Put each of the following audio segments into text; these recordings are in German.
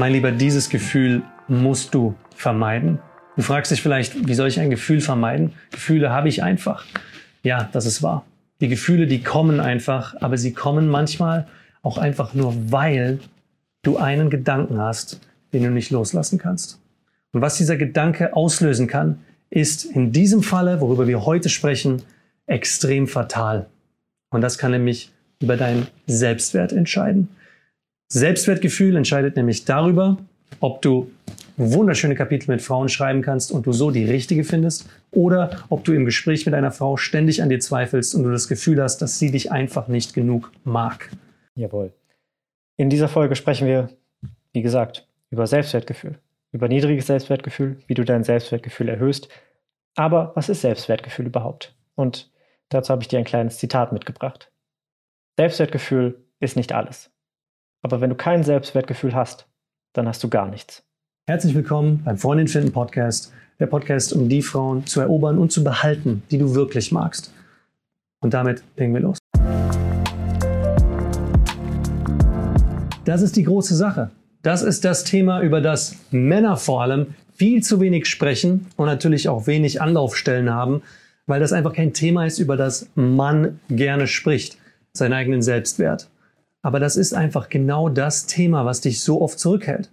Mein Lieber, dieses Gefühl musst du vermeiden. Du fragst dich vielleicht, wie soll ich ein Gefühl vermeiden? Gefühle habe ich einfach. Ja, das ist wahr. Die Gefühle, die kommen einfach, aber sie kommen manchmal auch einfach nur, weil du einen Gedanken hast, den du nicht loslassen kannst. Und was dieser Gedanke auslösen kann, ist in diesem Falle, worüber wir heute sprechen, extrem fatal. Und das kann nämlich über deinen Selbstwert entscheiden. Selbstwertgefühl entscheidet nämlich darüber, ob du wunderschöne Kapitel mit Frauen schreiben kannst und du so die richtige findest oder ob du im Gespräch mit einer Frau ständig an dir zweifelst und du das Gefühl hast, dass sie dich einfach nicht genug mag. Jawohl. In dieser Folge sprechen wir, wie gesagt, über Selbstwertgefühl, über niedriges Selbstwertgefühl, wie du dein Selbstwertgefühl erhöhst. Aber was ist Selbstwertgefühl überhaupt? Und dazu habe ich dir ein kleines Zitat mitgebracht. Selbstwertgefühl ist nicht alles. Aber wenn du kein Selbstwertgefühl hast, dann hast du gar nichts. Herzlich willkommen beim Freundin finden Podcast, der Podcast, um die Frauen zu erobern und zu behalten, die du wirklich magst. Und damit legen wir los. Das ist die große Sache. Das ist das Thema, über das Männer vor allem viel zu wenig sprechen und natürlich auch wenig Anlaufstellen haben, weil das einfach kein Thema ist, über das man gerne spricht, seinen eigenen Selbstwert. Aber das ist einfach genau das Thema, was dich so oft zurückhält.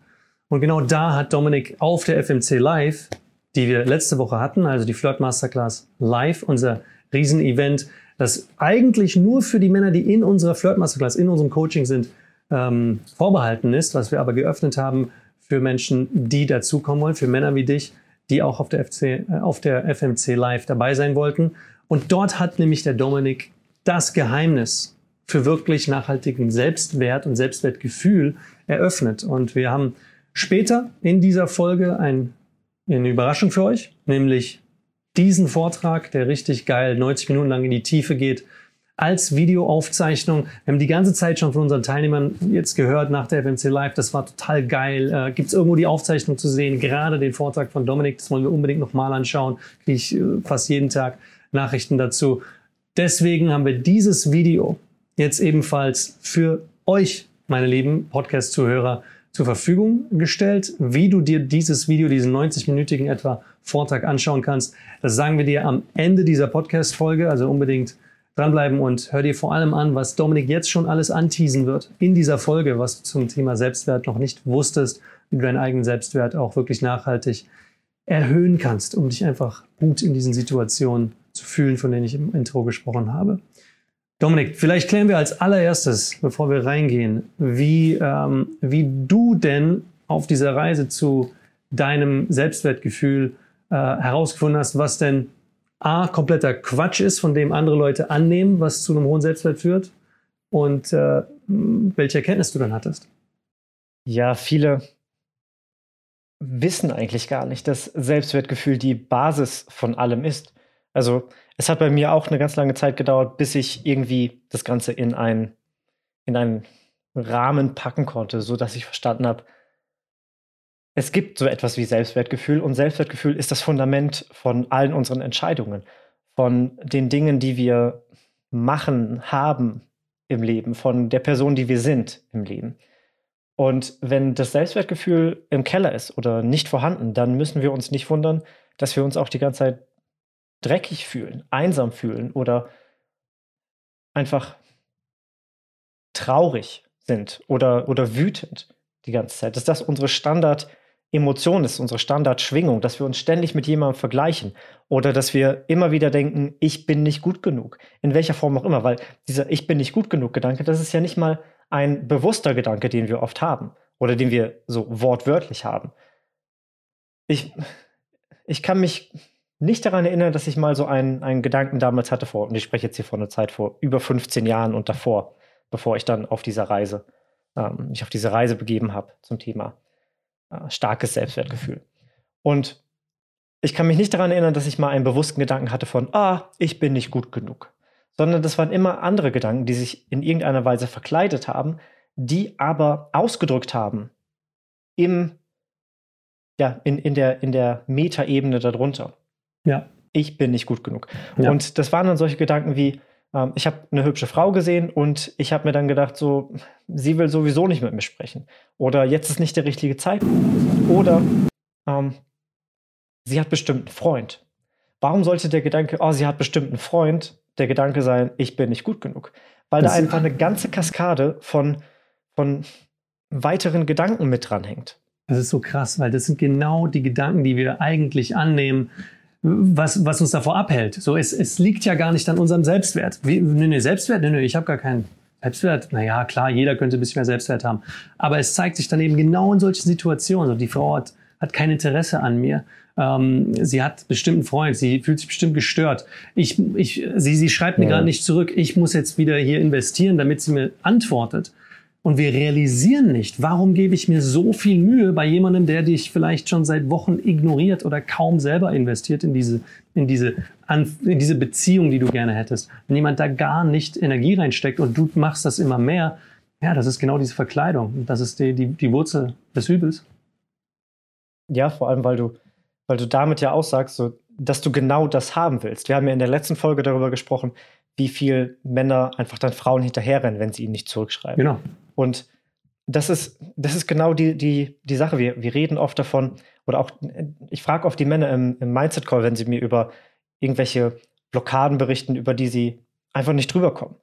Und genau da hat Dominik auf der FMC Live, die wir letzte Woche hatten, also die Flirt Masterclass Live, unser Riesenevent, das eigentlich nur für die Männer, die in unserer Flirt Masterclass, in unserem Coaching sind, ähm, vorbehalten ist, was wir aber geöffnet haben für Menschen, die dazukommen wollen, für Männer wie dich, die auch auf der, FC, äh, auf der FMC Live dabei sein wollten. Und dort hat nämlich der Dominik das Geheimnis für wirklich nachhaltigen Selbstwert und Selbstwertgefühl eröffnet. Und wir haben später in dieser Folge ein, eine Überraschung für euch, nämlich diesen Vortrag, der richtig geil 90 Minuten lang in die Tiefe geht, als Videoaufzeichnung. Wir haben die ganze Zeit schon von unseren Teilnehmern jetzt gehört nach der FMC Live. Das war total geil. Äh, Gibt es irgendwo die Aufzeichnung zu sehen? Gerade den Vortrag von Dominik, das wollen wir unbedingt nochmal anschauen. Kriege ich äh, fast jeden Tag Nachrichten dazu. Deswegen haben wir dieses Video jetzt ebenfalls für euch, meine lieben Podcast-Zuhörer, zur Verfügung gestellt, wie du dir dieses Video, diesen 90-minütigen etwa Vortrag anschauen kannst. Das sagen wir dir am Ende dieser Podcast-Folge, also unbedingt dranbleiben und hör dir vor allem an, was Dominik jetzt schon alles anteasen wird in dieser Folge, was du zum Thema Selbstwert noch nicht wusstest, wie du deinen eigenen Selbstwert auch wirklich nachhaltig erhöhen kannst, um dich einfach gut in diesen Situationen zu fühlen, von denen ich im Intro gesprochen habe. Dominik, vielleicht klären wir als allererstes, bevor wir reingehen, wie, ähm, wie du denn auf dieser Reise zu deinem Selbstwertgefühl äh, herausgefunden hast, was denn A, kompletter Quatsch ist, von dem andere Leute annehmen, was zu einem hohen Selbstwert führt und äh, welche Erkenntnis du dann hattest. Ja, viele wissen eigentlich gar nicht, dass Selbstwertgefühl die Basis von allem ist. Also es hat bei mir auch eine ganz lange Zeit gedauert, bis ich irgendwie das Ganze in, ein, in einen Rahmen packen konnte, so dass ich verstanden habe, es gibt so etwas wie Selbstwertgefühl und Selbstwertgefühl ist das Fundament von allen unseren Entscheidungen, von den Dingen, die wir machen, haben im Leben, von der Person, die wir sind im Leben. Und wenn das Selbstwertgefühl im Keller ist oder nicht vorhanden, dann müssen wir uns nicht wundern, dass wir uns auch die ganze Zeit dreckig fühlen, einsam fühlen oder einfach traurig sind oder, oder wütend die ganze Zeit. Dass das unsere Standard Emotion ist, unsere Standardschwingung, dass wir uns ständig mit jemandem vergleichen oder dass wir immer wieder denken, ich bin nicht gut genug. In welcher Form auch immer, weil dieser Ich bin nicht gut genug Gedanke, das ist ja nicht mal ein bewusster Gedanke, den wir oft haben oder den wir so wortwörtlich haben. Ich, ich kann mich nicht daran erinnern, dass ich mal so einen, einen Gedanken damals hatte vor, und ich spreche jetzt hier von einer Zeit vor über 15 Jahren und davor, bevor ich dann auf dieser Reise, ähm, mich auf diese Reise begeben habe zum Thema äh, starkes Selbstwertgefühl. Und ich kann mich nicht daran erinnern, dass ich mal einen bewussten Gedanken hatte von, ah, ich bin nicht gut genug. Sondern das waren immer andere Gedanken, die sich in irgendeiner Weise verkleidet haben, die aber ausgedrückt haben im, ja, in, in der, in der Metaebene darunter. Ja. Ich bin nicht gut genug. Ja. Und das waren dann solche Gedanken wie, ähm, ich habe eine hübsche Frau gesehen und ich habe mir dann gedacht, so, sie will sowieso nicht mit mir sprechen. Oder jetzt ist nicht der richtige Zeitpunkt. Oder ähm, sie hat bestimmt einen Freund. Warum sollte der Gedanke, oh, sie hat bestimmt einen Freund, der Gedanke sein, ich bin nicht gut genug? Weil das da einfach eine ganze Kaskade von, von weiteren Gedanken mit dranhängt. Das ist so krass, weil das sind genau die Gedanken, die wir eigentlich annehmen, was, was uns davor abhält. So, es, es liegt ja gar nicht an unserem Selbstwert. Wie, nee, nee, Selbstwert? Nee, nee, ich habe gar keinen Selbstwert. Naja, klar, jeder könnte ein bisschen mehr Selbstwert haben. Aber es zeigt sich dann eben genau in solchen Situationen. So, die Frau hat, hat kein Interesse an mir. Ähm, sie hat bestimmt einen Freund, sie fühlt sich bestimmt gestört. Ich, ich, sie, sie schreibt mir ja. gerade nicht zurück. Ich muss jetzt wieder hier investieren, damit sie mir antwortet. Und wir realisieren nicht, warum gebe ich mir so viel Mühe bei jemandem, der dich vielleicht schon seit Wochen ignoriert oder kaum selber investiert in diese, in diese, in diese Beziehung, die du gerne hättest. Wenn jemand da gar nicht Energie reinsteckt und du machst das immer mehr, ja, das ist genau diese Verkleidung. Das ist die, die, die Wurzel des Übels. Ja, vor allem, weil du, weil du damit ja aussagst, so, dass du genau das haben willst. Wir haben ja in der letzten Folge darüber gesprochen, wie viel Männer einfach dann Frauen hinterherrennen, wenn sie ihnen nicht zurückschreiben. Genau. Und das ist, das ist genau die, die, die Sache. Wir, wir reden oft davon, oder auch, ich frage oft die Männer im, im Mindset-Call, wenn sie mir über irgendwelche Blockaden berichten, über die sie einfach nicht drüber kommen.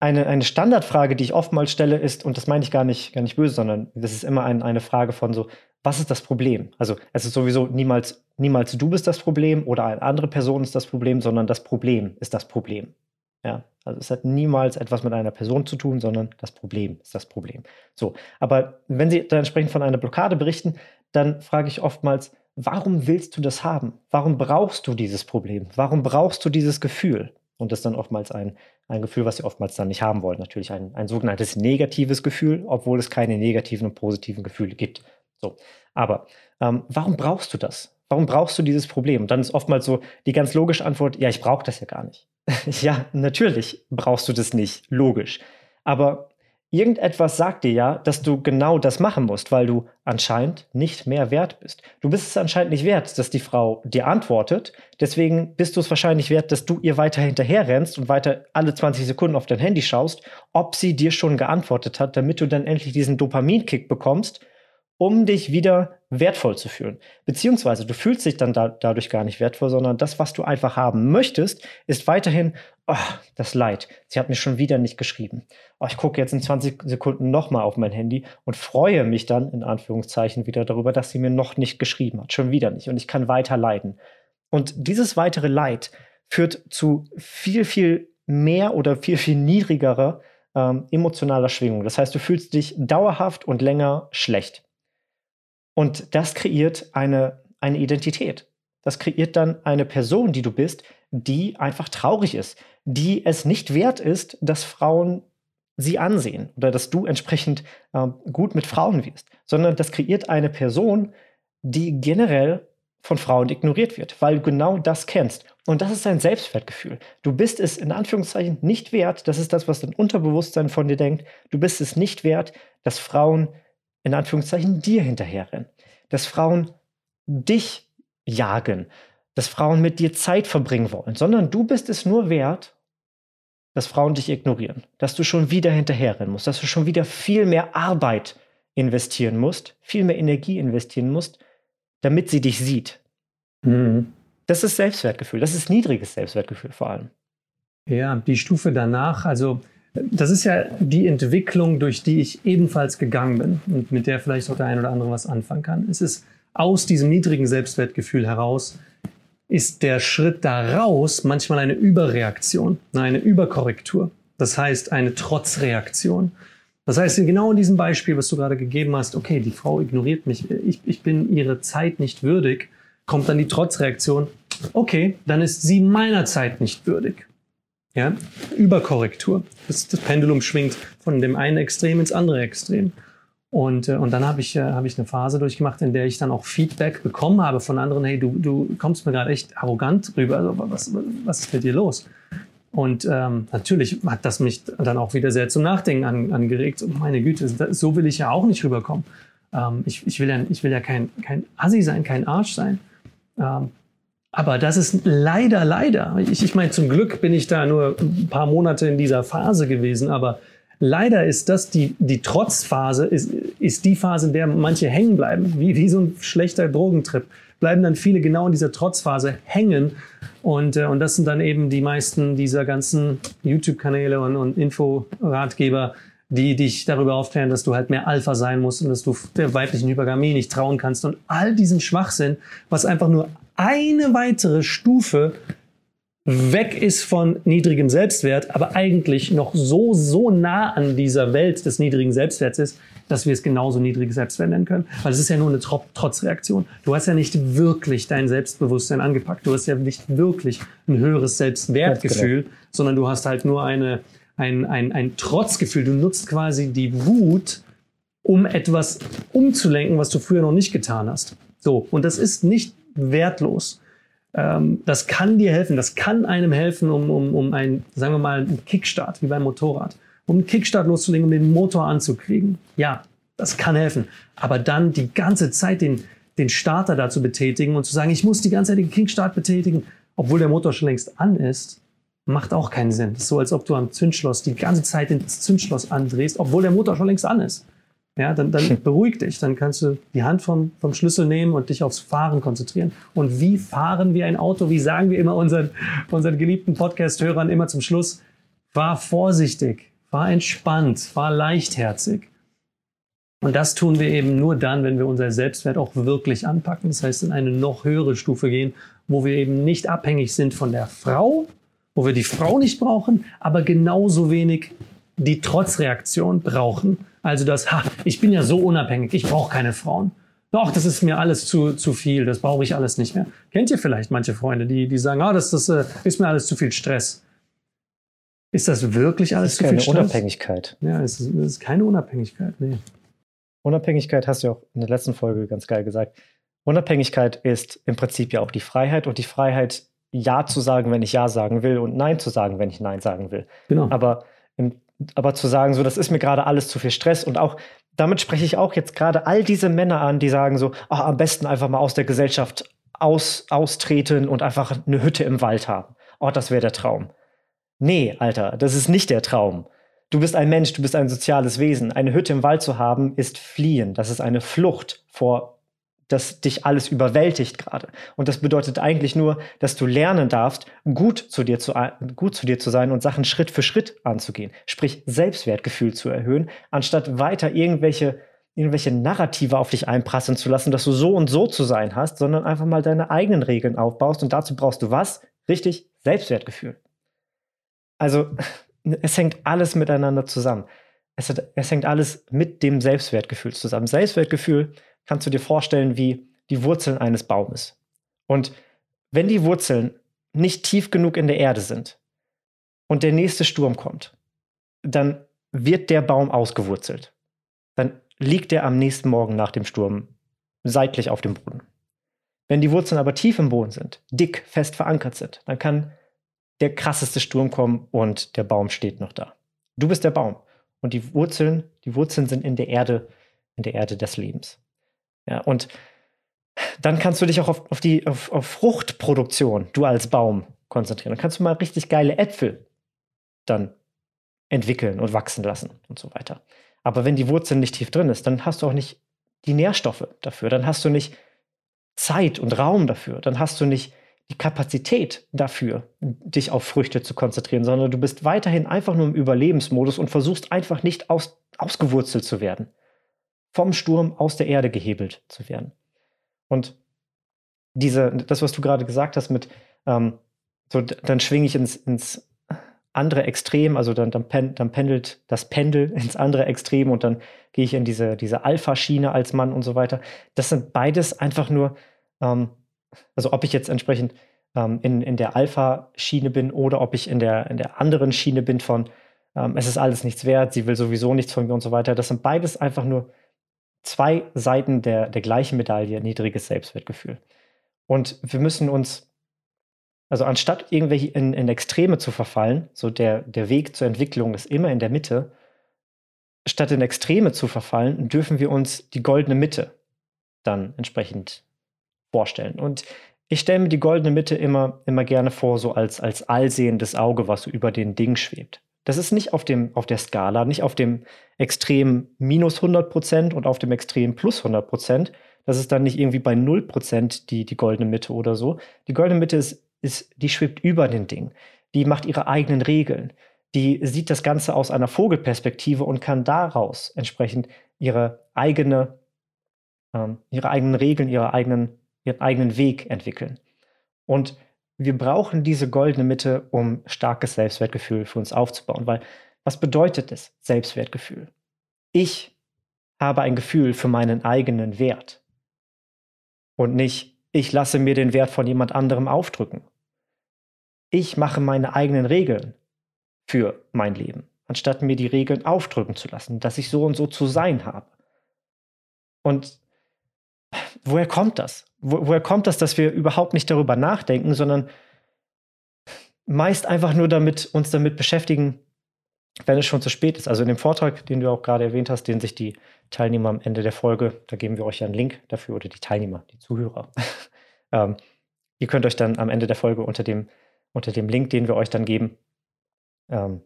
Eine, eine Standardfrage, die ich oftmals stelle, ist, und das meine ich gar nicht, gar nicht böse, sondern das ist immer ein, eine Frage von so, was ist das Problem? Also es ist sowieso niemals, niemals du bist das Problem oder eine andere Person ist das Problem, sondern das Problem ist das Problem. Ja, also es hat niemals etwas mit einer Person zu tun, sondern das Problem ist das Problem. So, aber wenn Sie dann entsprechend von einer Blockade berichten, dann frage ich oftmals, warum willst du das haben? Warum brauchst du dieses Problem? Warum brauchst du dieses Gefühl? Und das ist dann oftmals ein, ein Gefühl, was sie oftmals dann nicht haben wollen. Natürlich ein, ein sogenanntes negatives Gefühl, obwohl es keine negativen und positiven Gefühle gibt. So, aber ähm, warum brauchst du das? Warum brauchst du dieses Problem? Und dann ist oftmals so die ganz logische Antwort, ja, ich brauche das ja gar nicht. ja, natürlich brauchst du das nicht, logisch. Aber irgendetwas sagt dir ja, dass du genau das machen musst, weil du anscheinend nicht mehr wert bist. Du bist es anscheinend nicht wert, dass die Frau dir antwortet. Deswegen bist du es wahrscheinlich wert, dass du ihr weiter hinterher rennst und weiter alle 20 Sekunden auf dein Handy schaust, ob sie dir schon geantwortet hat, damit du dann endlich diesen Dopaminkick bekommst um dich wieder wertvoll zu fühlen. Beziehungsweise du fühlst dich dann da, dadurch gar nicht wertvoll, sondern das, was du einfach haben möchtest, ist weiterhin oh, das Leid. Sie hat mir schon wieder nicht geschrieben. Oh, ich gucke jetzt in 20 Sekunden nochmal auf mein Handy und freue mich dann in Anführungszeichen wieder darüber, dass sie mir noch nicht geschrieben hat. Schon wieder nicht. Und ich kann weiter leiden. Und dieses weitere Leid führt zu viel, viel mehr oder viel, viel niedrigerer ähm, emotionaler Schwingung. Das heißt, du fühlst dich dauerhaft und länger schlecht. Und das kreiert eine, eine Identität. Das kreiert dann eine Person, die du bist, die einfach traurig ist, die es nicht wert ist, dass Frauen sie ansehen oder dass du entsprechend äh, gut mit Frauen wirst, sondern das kreiert eine Person, die generell von Frauen ignoriert wird, weil du genau das kennst. Und das ist dein Selbstwertgefühl. Du bist es in Anführungszeichen nicht wert, das ist das, was dein Unterbewusstsein von dir denkt, du bist es nicht wert, dass Frauen in Anführungszeichen dir hinterherrennen. Dass Frauen dich jagen, dass Frauen mit dir Zeit verbringen wollen, sondern du bist es nur wert, dass Frauen dich ignorieren, dass du schon wieder hinterherrennen musst, dass du schon wieder viel mehr Arbeit investieren musst, viel mehr Energie investieren musst, damit sie dich sieht. Mhm. Das ist Selbstwertgefühl, das ist niedriges Selbstwertgefühl vor allem. Ja, die Stufe danach, also das ist ja die Entwicklung, durch die ich ebenfalls gegangen bin und mit der vielleicht auch der ein oder andere was anfangen kann. Es ist aus diesem niedrigen Selbstwertgefühl heraus, ist der Schritt daraus manchmal eine Überreaktion, eine Überkorrektur. Das heißt, eine Trotzreaktion. Das heißt, genau in diesem Beispiel, was du gerade gegeben hast, okay, die Frau ignoriert mich, ich, ich bin ihre Zeit nicht würdig, kommt dann die Trotzreaktion, okay, dann ist sie meiner Zeit nicht würdig. Ja? Überkorrektur. Das, das Pendulum schwingt von dem einen Extrem ins andere Extrem. Und, äh, und dann habe ich, äh, hab ich eine Phase durchgemacht, in der ich dann auch Feedback bekommen habe von anderen, hey, du, du kommst mir gerade echt arrogant rüber, also was, was ist mit dir los? Und ähm, natürlich hat das mich dann auch wieder sehr zum Nachdenken an, angeregt. Oh, meine Güte, so will ich ja auch nicht rüberkommen. Ähm, ich, ich will ja, ich will ja kein, kein Assi sein, kein Arsch sein. Ähm, Aber das ist leider, leider, ich, ich meine, zum Glück bin ich da nur ein paar Monate in dieser Phase gewesen, aber leider ist das die, die Trotzphase, ist, ist die Phase, in der manche hängen bleiben, wie, wie so ein schlechter Drogentrip. Bleiben dann viele genau in dieser Trotzphase hängen. Und, äh, und das sind dann eben die meisten dieser ganzen YouTube-Kanäle und, und Info-Ratgeber, die dich darüber aufklären, dass du halt mehr Alpha sein musst und dass du der weiblichen Hypergamie nicht trauen kannst und all diesen Schwachsinn, was einfach nur eine weitere Stufe weg ist von niedrigem Selbstwert, aber eigentlich noch so, so nah an dieser Welt des niedrigen Selbstwerts ist, dass wir es genauso niedriges Selbstwert nennen können. Weil es ist ja nur eine Trotzreaktion. Du hast ja nicht wirklich dein Selbstbewusstsein angepackt. Du hast ja nicht wirklich ein höheres Selbstwertgefühl, sondern du hast halt nur eine, ein, ein, ein Trotzgefühl. Du nutzt quasi die Wut, um etwas umzulenken, was du früher noch nicht getan hast. So. Und das ist nicht wertlos. Ähm, das kann dir helfen, das kann einem helfen, um, um, um einen, sagen wir mal, einen Kickstart, wie beim Motorrad. Um einen Kickstart loszulegen, um den Motor anzukriegen. Ja, das kann helfen. Aber dann die ganze Zeit den, den Starter da zu betätigen und zu sagen, ich muss die ganze Zeit den Kickstart betätigen, obwohl der Motor schon längst an ist, macht auch keinen Sinn. Das ist so, als ob du am Zündschloss die ganze Zeit den Zündschloss andrehst, obwohl der Motor schon längst an ist. Ja, dann, dann beruhig dich. Dann kannst du die Hand vom, vom Schlüssel nehmen und dich aufs Fahren konzentrieren. Und wie fahren wir ein Auto? Wie sagen wir immer unseren, unseren geliebten Podcast-Hörern immer zum Schluss? Fahr vorsichtig, fahr entspannt, fahr leichtherzig. Und das tun wir eben nur dann, wenn wir unser Selbstwert auch wirklich anpacken. Das heißt, in eine noch höhere Stufe gehen, wo wir eben nicht abhängig sind von der Frau, wo wir die Frau nicht brauchen, aber genauso wenig die Trotzreaktion brauchen. Also das, ha, ich bin ja so unabhängig, ich brauche keine Frauen. Doch, das ist mir alles zu, zu viel, das brauche ich alles nicht mehr. Kennt ihr vielleicht manche Freunde, die, die sagen, ah, das, das äh, ist mir alles zu viel Stress. Ist das wirklich alles das ist zu viel keine Unabhängigkeit. Ja, es ist, es ist keine Unabhängigkeit, nee. Unabhängigkeit hast du ja auch in der letzten Folge ganz geil gesagt. Unabhängigkeit ist im Prinzip ja auch die Freiheit und die Freiheit, Ja zu sagen, wenn ich Ja sagen will und Nein zu sagen, wenn ich Nein sagen will. Genau. Aber aber zu sagen, so, das ist mir gerade alles zu viel Stress und auch damit spreche ich auch jetzt gerade all diese Männer an, die sagen so, ach, am besten einfach mal aus der Gesellschaft aus, austreten und einfach eine Hütte im Wald haben. Oh, das wäre der Traum. Nee, Alter, das ist nicht der Traum. Du bist ein Mensch, du bist ein soziales Wesen. Eine Hütte im Wald zu haben, ist fliehen. Das ist eine Flucht vor dass dich alles überwältigt gerade. Und das bedeutet eigentlich nur, dass du lernen darfst, gut zu dir zu, gut zu dir zu sein und Sachen Schritt für Schritt anzugehen. Sprich, Selbstwertgefühl zu erhöhen, anstatt weiter irgendwelche, irgendwelche Narrative auf dich einprasseln zu lassen, dass du so und so zu sein hast, sondern einfach mal deine eigenen Regeln aufbaust. Und dazu brauchst du was? Richtig, Selbstwertgefühl. Also, es hängt alles miteinander zusammen. Es, hat, es hängt alles mit dem Selbstwertgefühl zusammen. Selbstwertgefühl kannst du dir vorstellen wie die Wurzeln eines Baumes. Und wenn die Wurzeln nicht tief genug in der Erde sind und der nächste Sturm kommt, dann wird der Baum ausgewurzelt. Dann liegt er am nächsten Morgen nach dem Sturm seitlich auf dem Boden. Wenn die Wurzeln aber tief im Boden sind, dick, fest verankert sind, dann kann der krasseste Sturm kommen und der Baum steht noch da. Du bist der Baum und die Wurzeln, die Wurzeln sind in der Erde, in der Erde des Lebens. Ja, und dann kannst du dich auch auf, auf die auf, auf Fruchtproduktion, du als Baum, konzentrieren. Dann kannst du mal richtig geile Äpfel dann entwickeln und wachsen lassen und so weiter. Aber wenn die Wurzel nicht tief drin ist, dann hast du auch nicht die Nährstoffe dafür, dann hast du nicht Zeit und Raum dafür, dann hast du nicht die Kapazität dafür, dich auf Früchte zu konzentrieren, sondern du bist weiterhin einfach nur im Überlebensmodus und versuchst einfach nicht aus, ausgewurzelt zu werden vom Sturm aus der Erde gehebelt zu werden. Und diese, das, was du gerade gesagt hast, mit ähm, so, dann schwinge ich ins, ins andere Extrem, also dann, dann, pen, dann, pendelt das Pendel ins andere Extrem und dann gehe ich in diese, diese Alpha-Schiene als Mann und so weiter. Das sind beides einfach nur, ähm, also ob ich jetzt entsprechend ähm, in, in der Alpha-Schiene bin oder ob ich in der, in der anderen Schiene bin von, ähm, es ist alles nichts wert, sie will sowieso nichts von mir und so weiter. Das sind beides einfach nur zwei Seiten der, der gleichen Medaille, niedriges Selbstwertgefühl. Und wir müssen uns, also anstatt irgendwelche in, in Extreme zu verfallen, so der, der Weg zur Entwicklung ist immer in der Mitte, statt in Extreme zu verfallen, dürfen wir uns die goldene Mitte dann entsprechend vorstellen. Und ich stelle mir die goldene Mitte immer, immer gerne vor, so als, als allsehendes Auge, was über den Ding schwebt. Das ist nicht auf, dem, auf der Skala, nicht auf dem Extrem minus 100 Prozent und auf dem Extrem plus 100 Prozent. Das ist dann nicht irgendwie bei 0 Prozent die, die goldene Mitte oder so. Die goldene Mitte ist, ist, die schwebt über den Ding. Die macht ihre eigenen Regeln. Die sieht das Ganze aus einer Vogelperspektive und kann daraus entsprechend ihre eigene, ähm, ihre eigenen Regeln, ihre eigenen, ihren eigenen Weg entwickeln. Und wir brauchen diese goldene Mitte, um starkes Selbstwertgefühl für uns aufzubauen. Weil was bedeutet es, Selbstwertgefühl? Ich habe ein Gefühl für meinen eigenen Wert. Und nicht, ich lasse mir den Wert von jemand anderem aufdrücken. Ich mache meine eigenen Regeln für mein Leben, anstatt mir die Regeln aufdrücken zu lassen, dass ich so und so zu sein habe. Und woher kommt das? Wo, woher kommt das, dass wir überhaupt nicht darüber nachdenken, sondern meist einfach nur damit uns damit beschäftigen, wenn es schon zu spät ist. Also in dem Vortrag, den du auch gerade erwähnt hast, den sich die Teilnehmer am Ende der Folge, da geben wir euch ja einen Link dafür oder die Teilnehmer, die Zuhörer. ähm, ihr könnt euch dann am Ende der Folge unter dem, unter dem Link, den wir euch dann geben, ähm,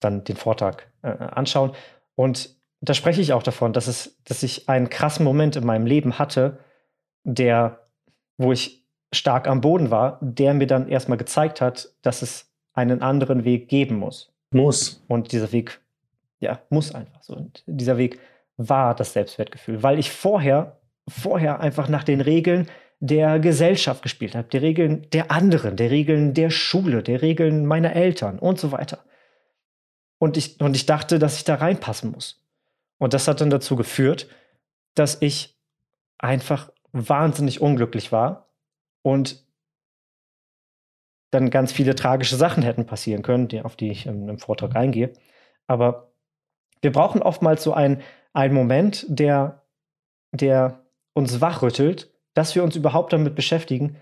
dann den Vortrag äh, anschauen. Und da spreche ich auch davon, dass, es, dass ich einen krassen Moment in meinem Leben hatte, der, wo ich stark am Boden war, der mir dann erstmal gezeigt hat, dass es einen anderen Weg geben muss. Muss. Und dieser Weg, ja, muss einfach so. Und dieser Weg war das Selbstwertgefühl, weil ich vorher, vorher einfach nach den Regeln der Gesellschaft gespielt habe, der Regeln der anderen, der Regeln der Schule, der Regeln meiner Eltern und so weiter. Und ich, und ich dachte, dass ich da reinpassen muss. Und das hat dann dazu geführt, dass ich einfach wahnsinnig unglücklich war und dann ganz viele tragische Sachen hätten passieren können, die, auf die ich im, im Vortrag eingehe. Aber wir brauchen oftmals so einen, einen Moment, der, der uns wachrüttelt, dass wir uns überhaupt damit beschäftigen,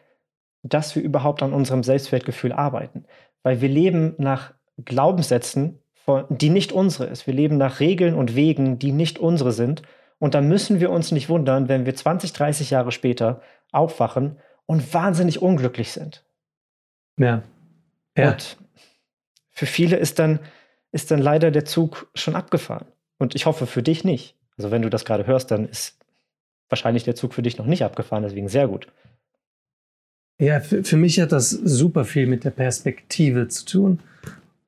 dass wir überhaupt an unserem Selbstwertgefühl arbeiten. Weil wir leben nach Glaubenssätzen, die nicht unsere ist. Wir leben nach Regeln und Wegen, die nicht unsere sind. Und da müssen wir uns nicht wundern, wenn wir 20, 30 Jahre später aufwachen und wahnsinnig unglücklich sind. Ja. ja. Und für viele ist dann, ist dann leider der Zug schon abgefahren. Und ich hoffe für dich nicht. Also wenn du das gerade hörst, dann ist wahrscheinlich der Zug für dich noch nicht abgefahren, deswegen sehr gut. Ja, für, für mich hat das super viel mit der Perspektive zu tun.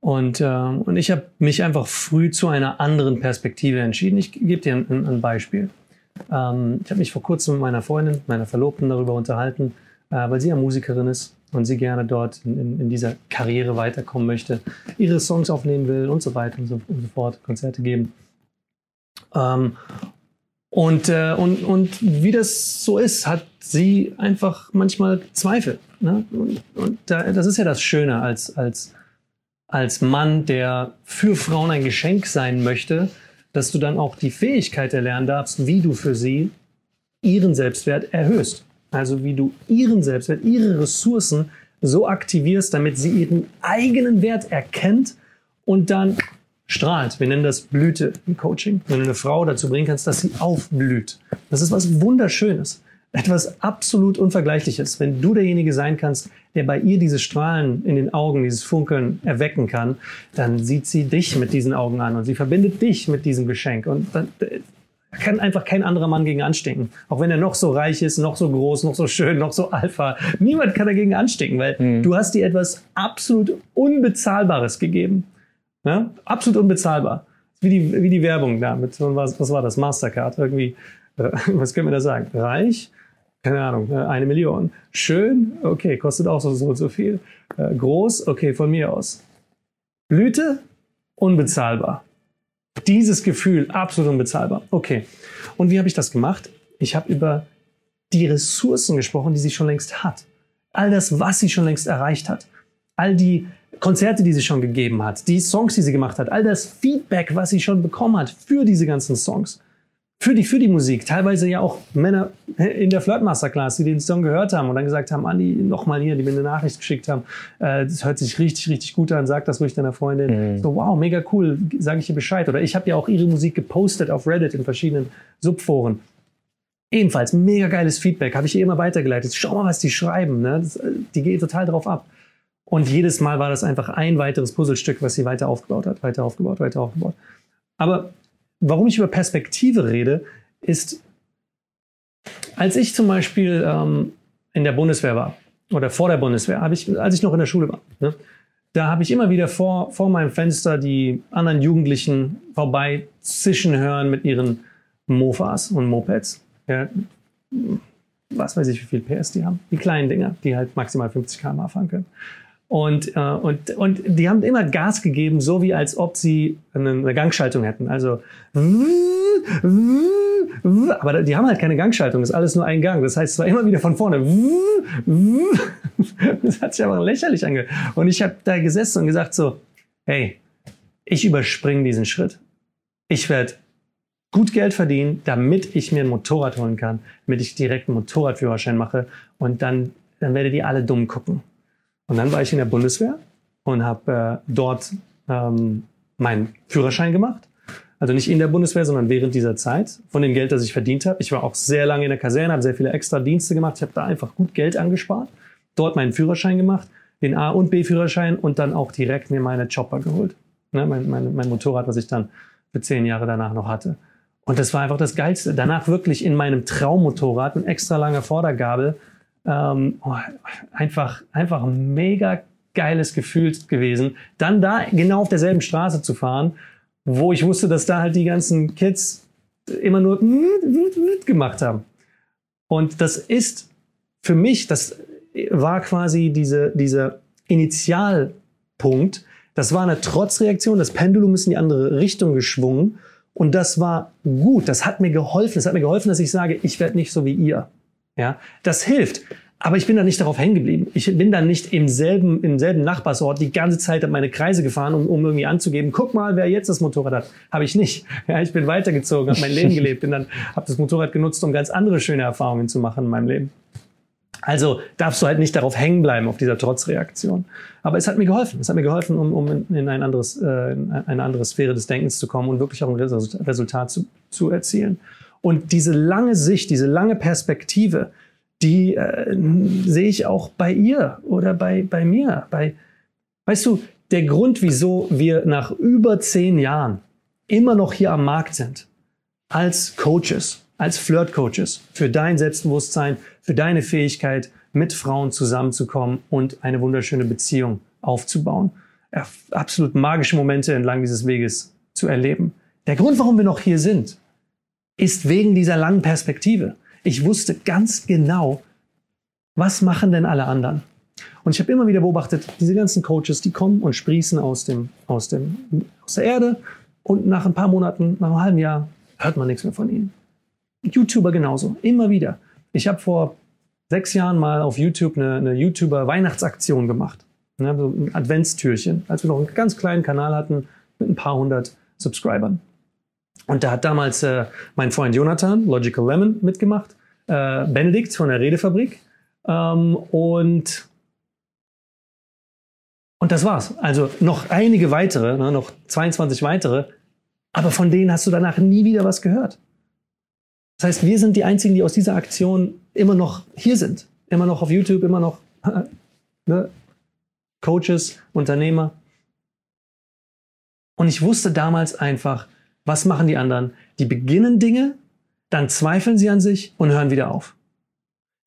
Und, äh, und ich habe mich einfach früh zu einer anderen Perspektive entschieden. Ich gebe dir ein, ein Beispiel. Ähm, ich habe mich vor kurzem mit meiner Freundin, meiner Verlobten darüber unterhalten, äh, weil sie ja Musikerin ist und sie gerne dort in, in, dieser Karriere weiterkommen möchte, ihre Songs aufnehmen will und so weiter und so, und so fort, Konzerte geben. Ähm, und, äh, und, und wie das so ist, hat sie einfach manchmal Zweifel. Ne? Und, und da, das ist ja das Schöne als, als als Mann, der für Frauen ein Geschenk sein möchte, dass du dann auch die Fähigkeit erlernen darfst, wie du für sie ihren Selbstwert erhöhst. Also wie du ihren Selbstwert, ihre Ressourcen so aktivierst, damit sie ihren eigenen Wert erkennt und dann strahlt. Wir nennen das Blüte im Coaching. Wenn du eine Frau dazu bringen kannst, dass sie aufblüht. Das ist was Wunderschönes etwas absolut Unvergleichliches. Wenn du derjenige sein kannst, der bei ihr diese Strahlen in den Augen, dieses Funkeln erwecken kann, dann sieht sie dich mit diesen Augen an und sie verbindet dich mit diesem Geschenk. Und dann äh, kann einfach kein anderer Mann gegen anstinken. Auch wenn er noch so reich ist, noch so groß, noch so schön, noch so alpha. Niemand kann dagegen anstinken, weil mhm. du hast dir etwas absolut Unbezahlbares gegeben. Ja? Absolut unbezahlbar. Wie die, wie die Werbung da mit, was, was war das? Mastercard. Irgendwie, äh, was können wir da sagen? Reich, keine Ahnung, äh, eine Million. Schön, okay, kostet auch so, so, so viel. Äh, groß, okay, von mir aus. Blüte, unbezahlbar. Dieses Gefühl, absolut unbezahlbar. Okay. Und wie habe ich das gemacht? Ich habe über die Ressourcen gesprochen, die sie schon längst hat. All das, was sie schon längst erreicht hat. All die Konzerte, die sie schon gegeben hat, die Songs, die sie gemacht hat, all das Feedback, was sie schon bekommen hat für diese ganzen Songs für die, für die Musik. Teilweise ja auch Männer in der Flirt Masterclass, die den Song gehört haben und dann gesagt haben, Andi, nochmal hier, die mir eine Nachricht geschickt haben. Äh, das hört sich richtig, richtig gut an, sag das ruhig deiner Freundin. Mhm. So, wow, mega cool, sage ich ihr Bescheid. Oder ich habe ja auch ihre Musik gepostet auf Reddit in verschiedenen Subforen. Ebenfalls mega geiles Feedback, habe ich ihr immer weitergeleitet. Schau mal, was die schreiben. Ne? Das, die geht total drauf ab. Und jedes Mal war das einfach ein weiteres Puzzlestück, was sie weiter aufgebaut hat, weiter aufgebaut, weiter aufgebaut. Aber warum ich über Perspektive rede, ist, als ich zum Beispiel ähm, in der Bundeswehr war oder vor der Bundeswehr, ich, als ich noch in der Schule war, ne, da habe ich immer wieder vor, vor meinem Fenster die anderen Jugendlichen vorbei zischen hören mit ihren Mofas und Mopeds. Ja, was weiß ich, wie viel PS die haben. Die kleinen Dinger, die halt maximal 50 km/h fahren können. Und, äh, und, und die haben immer Gas gegeben, so wie als ob sie eine, eine Gangschaltung hätten. Also, aber die haben halt keine Gangschaltung, das ist alles nur ein Gang. Das heißt, es war immer wieder von vorne. Das hat sich aber lächerlich angehört. Und ich habe da gesessen und gesagt so, hey, ich überspringe diesen Schritt. Ich werde gut Geld verdienen, damit ich mir ein Motorrad holen kann, damit ich direkt einen Motorradführerschein mache und dann, dann werdet ihr alle dumm gucken. Und dann war ich in der Bundeswehr und habe äh, dort ähm, meinen Führerschein gemacht. Also nicht in der Bundeswehr, sondern während dieser Zeit von dem Geld, das ich verdient habe. Ich war auch sehr lange in der Kaserne, habe sehr viele extra Dienste gemacht. Ich habe da einfach gut Geld angespart, dort meinen Führerschein gemacht, den A- und B-Führerschein und dann auch direkt mir meine Chopper geholt. Ne, mein, mein, mein Motorrad, was ich dann für zehn Jahre danach noch hatte. Und das war einfach das Geilste. Danach wirklich in meinem Traummotorrad, ein extra langer Vordergabel, ähm, oh, einfach, einfach ein mega geiles Gefühl gewesen, dann da genau auf derselben Straße zu fahren, wo ich wusste, dass da halt die ganzen Kids immer nur gemacht haben. Und das ist für mich, das war quasi diese, dieser Initialpunkt. Das war eine Trotzreaktion. Das Pendulum ist in die andere Richtung geschwungen. Und das war gut. Das hat mir geholfen. Das hat mir geholfen, dass ich sage, ich werde nicht so wie ihr. Ja, das hilft. Aber ich bin da nicht darauf hängen geblieben. Ich bin dann nicht im selben, im selben Nachbarsort die ganze Zeit meine Kreise gefahren, um, um irgendwie anzugeben, guck mal, wer jetzt das Motorrad hat. Habe ich nicht. Ja, ich bin weitergezogen, habe mein Leben gelebt, bin dann, habe das Motorrad genutzt, um ganz andere schöne Erfahrungen zu machen in meinem Leben. Also darfst du halt nicht darauf hängen bleiben, auf dieser Trotzreaktion. Aber es hat mir geholfen. Es hat mir geholfen, um, um in, ein anderes, äh, in eine andere Sphäre des Denkens zu kommen und wirklich auch ein Resultat zu, zu erzielen. Und diese lange Sicht, diese lange Perspektive, die äh, sehe ich auch bei ihr oder bei, bei mir. Bei, weißt du, der Grund, wieso wir nach über zehn Jahren immer noch hier am Markt sind, als Coaches, als Flirt-Coaches, für dein Selbstbewusstsein, für deine Fähigkeit, mit Frauen zusammenzukommen und eine wunderschöne Beziehung aufzubauen. Absolut magische Momente entlang dieses Weges zu erleben. Der Grund, warum wir noch hier sind, ist wegen dieser langen Perspektive. Ich wusste ganz genau, was machen denn alle anderen? Und ich habe immer wieder beobachtet, diese ganzen Coaches, die kommen und sprießen aus, dem, aus, dem, aus der Erde und nach ein paar Monaten, nach einem halben Jahr, hört man nichts mehr von ihnen. YouTuber genauso, immer wieder. Ich habe vor sechs Jahren mal auf YouTube eine, eine YouTuber-Weihnachtsaktion gemacht. Ne, so ein Adventstürchen, als wir noch einen ganz kleinen Kanal hatten mit ein paar hundert Subscribern. Und da hat damals äh, mein Freund Jonathan, Logical Lemon, mitgemacht, äh, Benedikt von der Redefabrik ähm, und und das war's. Also noch einige weitere, ne, noch 22 weitere, aber von denen hast du danach nie wieder was gehört. Das heißt, wir sind die Einzigen, die aus dieser Aktion immer noch hier sind. Immer noch auf YouTube, immer noch ne, Coaches, Unternehmer. Und ich wusste damals einfach, was machen die anderen? Die beginnen Dinge, dann zweifeln sie an sich und hören wieder auf.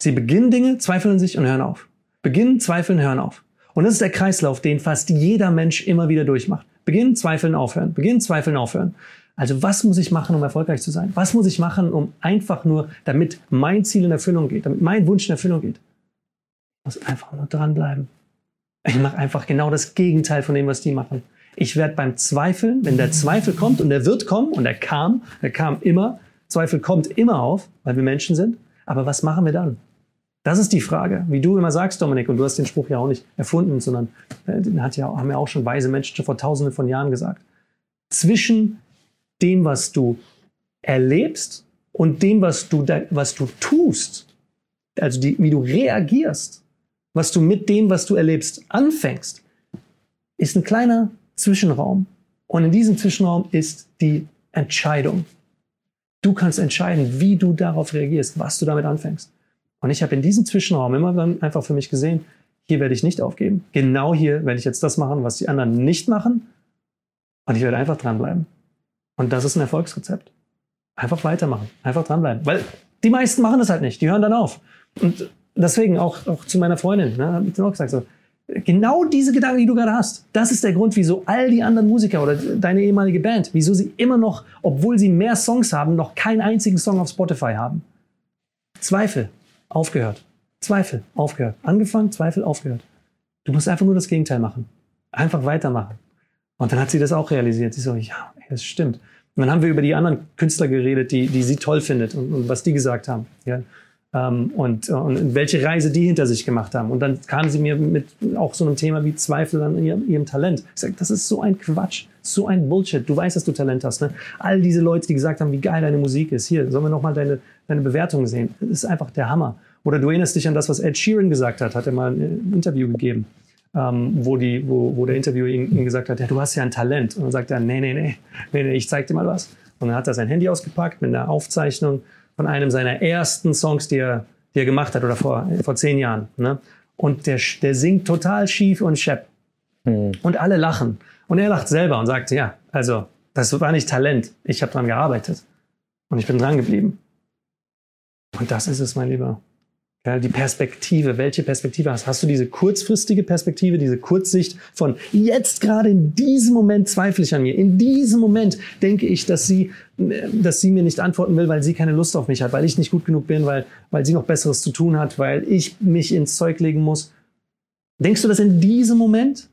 Sie beginnen Dinge, zweifeln an sich und hören auf. Beginnen, zweifeln, hören auf. Und das ist der Kreislauf, den fast jeder Mensch immer wieder durchmacht. Beginnen, zweifeln, aufhören. Beginnen, zweifeln, aufhören. Also was muss ich machen, um erfolgreich zu sein? Was muss ich machen, um einfach nur, damit mein Ziel in Erfüllung geht, damit mein Wunsch in Erfüllung geht? Ich muss einfach nur dranbleiben. Ich mache einfach genau das Gegenteil von dem, was die machen. Ich werde beim Zweifeln, wenn der Zweifel kommt und der wird kommen und er kam, er kam immer, Zweifel kommt immer auf, weil wir Menschen sind. Aber was machen wir dann? Das ist die Frage. Wie du immer sagst, Dominik, und du hast den Spruch ja auch nicht erfunden, sondern äh, den hat ja, haben ja auch schon weise Menschen schon vor tausenden von Jahren gesagt. Zwischen dem, was du erlebst und dem, was du, was du tust, also die, wie du reagierst, was du mit dem, was du erlebst, anfängst, ist ein kleiner Zwischenraum. Und in diesem Zwischenraum ist die Entscheidung. Du kannst entscheiden, wie du darauf reagierst, was du damit anfängst. Und ich habe in diesem Zwischenraum immer dann einfach für mich gesehen, hier werde ich nicht aufgeben. Genau hier werde ich jetzt das machen, was die anderen nicht machen. Und ich werde einfach dranbleiben. Und das ist ein Erfolgsrezept. Einfach weitermachen, einfach dranbleiben. Weil die meisten machen das halt nicht, die hören dann auf. Und deswegen auch, auch zu meiner Freundin, ne, habe ich auch gesagt, so, genau diese Gedanken, die du gerade hast, das ist der Grund, wieso all die anderen Musiker oder deine ehemalige Band, wieso sie immer noch, obwohl sie mehr Songs haben, noch keinen einzigen Song auf Spotify haben. Zweifel, aufgehört. Zweifel, aufgehört. Angefangen, Zweifel, aufgehört. Du musst einfach nur das Gegenteil machen. Einfach weitermachen. Und dann hat sie das auch realisiert. Sie so, ja, das stimmt. Und dann haben wir über die anderen Künstler geredet, die, die sie toll findet und, und was die gesagt haben. Ja. Ähm, und, und welche Reise die hinter sich gemacht haben. Und dann kam sie mir mit auch so einem Thema wie Zweifel an ihrem, ihrem Talent. Ich sage, das ist so ein Quatsch, so ein Bullshit. Du weißt, dass du Talent hast. Ne? All diese Leute, die gesagt haben, wie geil deine Musik ist. Hier, sollen wir nochmal deine, deine Bewertung sehen? Das ist einfach der Hammer. Oder du erinnerst dich an das, was Ed Sheeran gesagt hat, hat er mal ein Interview gegeben ähm, wo, die, wo, wo der Interviewer ihm, ihm, gesagt hat, ja, du hast ja ein Talent. Und dann sagt er, nee, nee, nee, nee, nee ich zeig dir mal was. Und dann hat er sein Handy ausgepackt mit einer Aufzeichnung von einem seiner ersten Songs, die er, die er gemacht hat, oder vor, vor zehn Jahren. Ne? Und der, der singt total schief und schepp. Mhm. Und alle lachen. Und er lacht selber und sagt, ja, also, das war nicht Talent. Ich habe dran gearbeitet. Und ich bin dran geblieben. Und das ist es, mein Lieber. Ja, die Perspektive, welche Perspektive hast? Hast du diese kurzfristige Perspektive, diese Kurzsicht von jetzt gerade in diesem Moment zweifle ich an mir. In diesem Moment denke ich, dass sie, dass sie mir nicht antworten will, weil sie keine Lust auf mich hat, weil ich nicht gut genug bin, weil, weil sie noch Besseres zu tun hat, weil ich mich ins Zeug legen muss. Denkst du das in diesem Moment?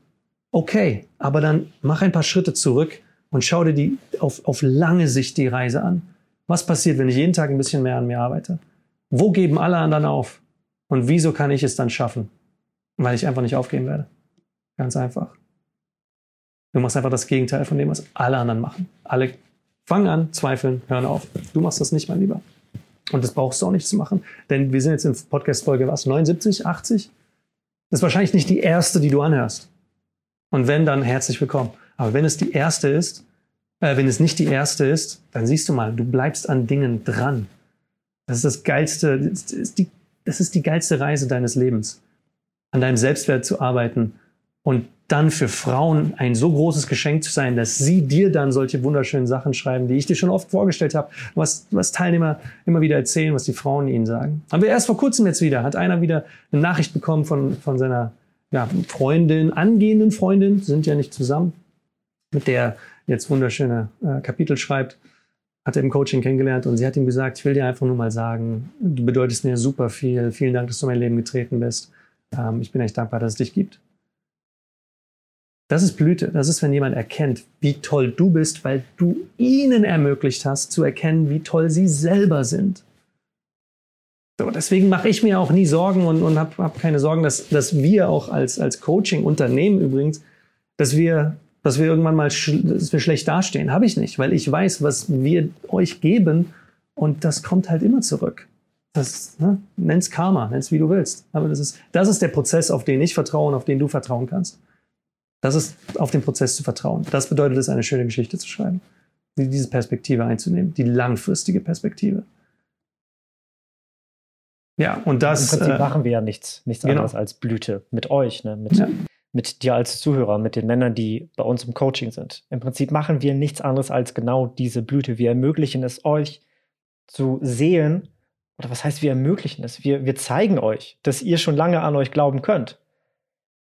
Okay, aber dann mach ein paar Schritte zurück und schau dir die auf, auf lange Sicht die Reise an. Was passiert, wenn ich jeden Tag ein bisschen mehr an mir arbeite? Wo geben alle anderen auf? Und wieso kann ich es dann schaffen? Weil ich einfach nicht aufgeben werde. Ganz einfach. Du machst einfach das Gegenteil von dem, was alle anderen machen. Alle fangen an, zweifeln, hören auf. Du machst das nicht, mein Lieber. Und das brauchst du auch nicht zu machen. Denn wir sind jetzt in Podcast-Folge was? 79, 80? Das ist wahrscheinlich nicht die erste, die du anhörst. Und wenn, dann herzlich willkommen. Aber wenn es die erste ist, äh, wenn es nicht die erste ist, dann siehst du mal, du bleibst an Dingen dran. Das ist das geilste, das ist die das ist die geilste Reise deines Lebens, an deinem Selbstwert zu arbeiten und dann für Frauen ein so großes Geschenk zu sein, dass sie dir dann solche wunderschönen Sachen schreiben, die ich dir schon oft vorgestellt habe, was, was Teilnehmer immer wieder erzählen, was die Frauen ihnen sagen. Haben wir erst vor kurzem jetzt wieder, hat einer wieder eine Nachricht bekommen von, von seiner ja, Freundin, angehenden Freundin, sind ja nicht zusammen, mit der jetzt wunderschöne äh, Kapitel schreibt hat er im Coaching kennengelernt und sie hat ihm gesagt, ich will dir einfach nur mal sagen, du bedeutest mir super viel. Vielen Dank, dass du in mein Leben getreten bist. Ähm, ich bin echt dankbar, dass es dich gibt. Das ist Blüte. Das ist, wenn jemand erkennt, wie toll du bist, weil du ihnen ermöglicht hast, zu erkennen, wie toll sie selber sind. So, deswegen mache ich mir auch nie Sorgen und, und habe hab keine Sorgen, dass, dass wir auch als, als Coaching-Unternehmen übrigens, dass wir dass wir irgendwann mal sch dass wir schlecht dastehen. Habe ich nicht, weil ich weiß, was wir euch geben und das kommt halt immer zurück. Das ne, nenn's Karma, nenn's wie du willst. Aber das ist, das ist der Prozess, auf den ich vertraue und auf den du vertrauen kannst. Das ist auf den Prozess zu vertrauen. Das bedeutet es, eine schöne Geschichte zu schreiben. Diese Perspektive einzunehmen, die langfristige Perspektive. Ja, und das. Im Prinzip äh, machen wir ja nichts, nichts genau. anderes als Blüte mit euch, ne? mit, ja mit dir als Zuhörer, mit den Männern, die bei uns im Coaching sind. Im Prinzip machen wir nichts anderes als genau diese Blüte. Wir ermöglichen es euch zu sehen, oder was heißt, wir ermöglichen es? Wir, wir zeigen euch, dass ihr schon lange an euch glauben könnt.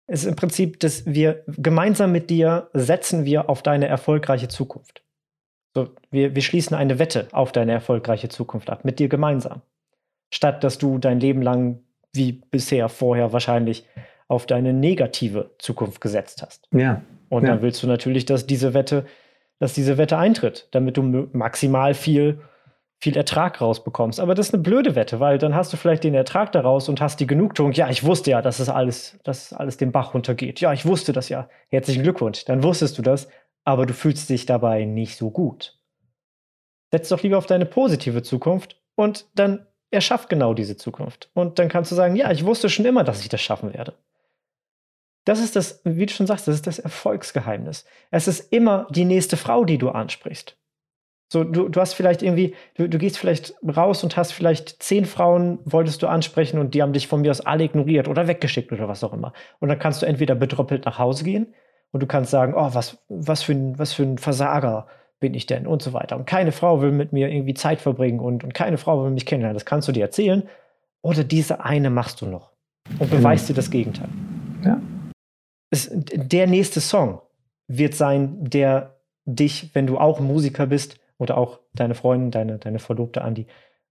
Es ist im Prinzip, dass wir gemeinsam mit dir setzen wir auf deine erfolgreiche Zukunft. So, wir, wir schließen eine Wette auf deine erfolgreiche Zukunft ab, mit dir gemeinsam. Statt dass du dein Leben lang, wie bisher vorher wahrscheinlich, auf deine negative Zukunft gesetzt hast. Ja. Und ja. dann willst du natürlich, dass diese Wette, dass diese Wette eintritt, damit du maximal viel, viel Ertrag rausbekommst. Aber das ist eine blöde Wette, weil dann hast du vielleicht den Ertrag daraus und hast die Genugtuung. Ja, ich wusste ja, dass es alles, dass alles den Bach runtergeht. Ja, ich wusste das ja. Herzlichen Glückwunsch. Dann wusstest du das, aber du fühlst dich dabei nicht so gut. Setz doch lieber auf deine positive Zukunft und dann erschaff genau diese Zukunft. Und dann kannst du sagen, ja, ich wusste schon immer, dass ich das schaffen werde. Das ist das, wie du schon sagst, das ist das Erfolgsgeheimnis. Es ist immer die nächste Frau, die du ansprichst. So, du, du hast vielleicht irgendwie, du, du gehst vielleicht raus und hast vielleicht zehn Frauen, wolltest du ansprechen und die haben dich von mir aus alle ignoriert oder weggeschickt oder was auch immer. Und dann kannst du entweder bedröppelt nach Hause gehen und du kannst sagen, oh, was, was, für ein, was für ein Versager bin ich denn und so weiter. Und keine Frau will mit mir irgendwie Zeit verbringen und, und keine Frau will mich kennenlernen. Das kannst du dir erzählen. Oder diese eine machst du noch und beweist dir das Gegenteil. Es, der nächste Song wird sein, der dich, wenn du auch Musiker bist, oder auch deine Freundin, deine, deine Verlobte Andi,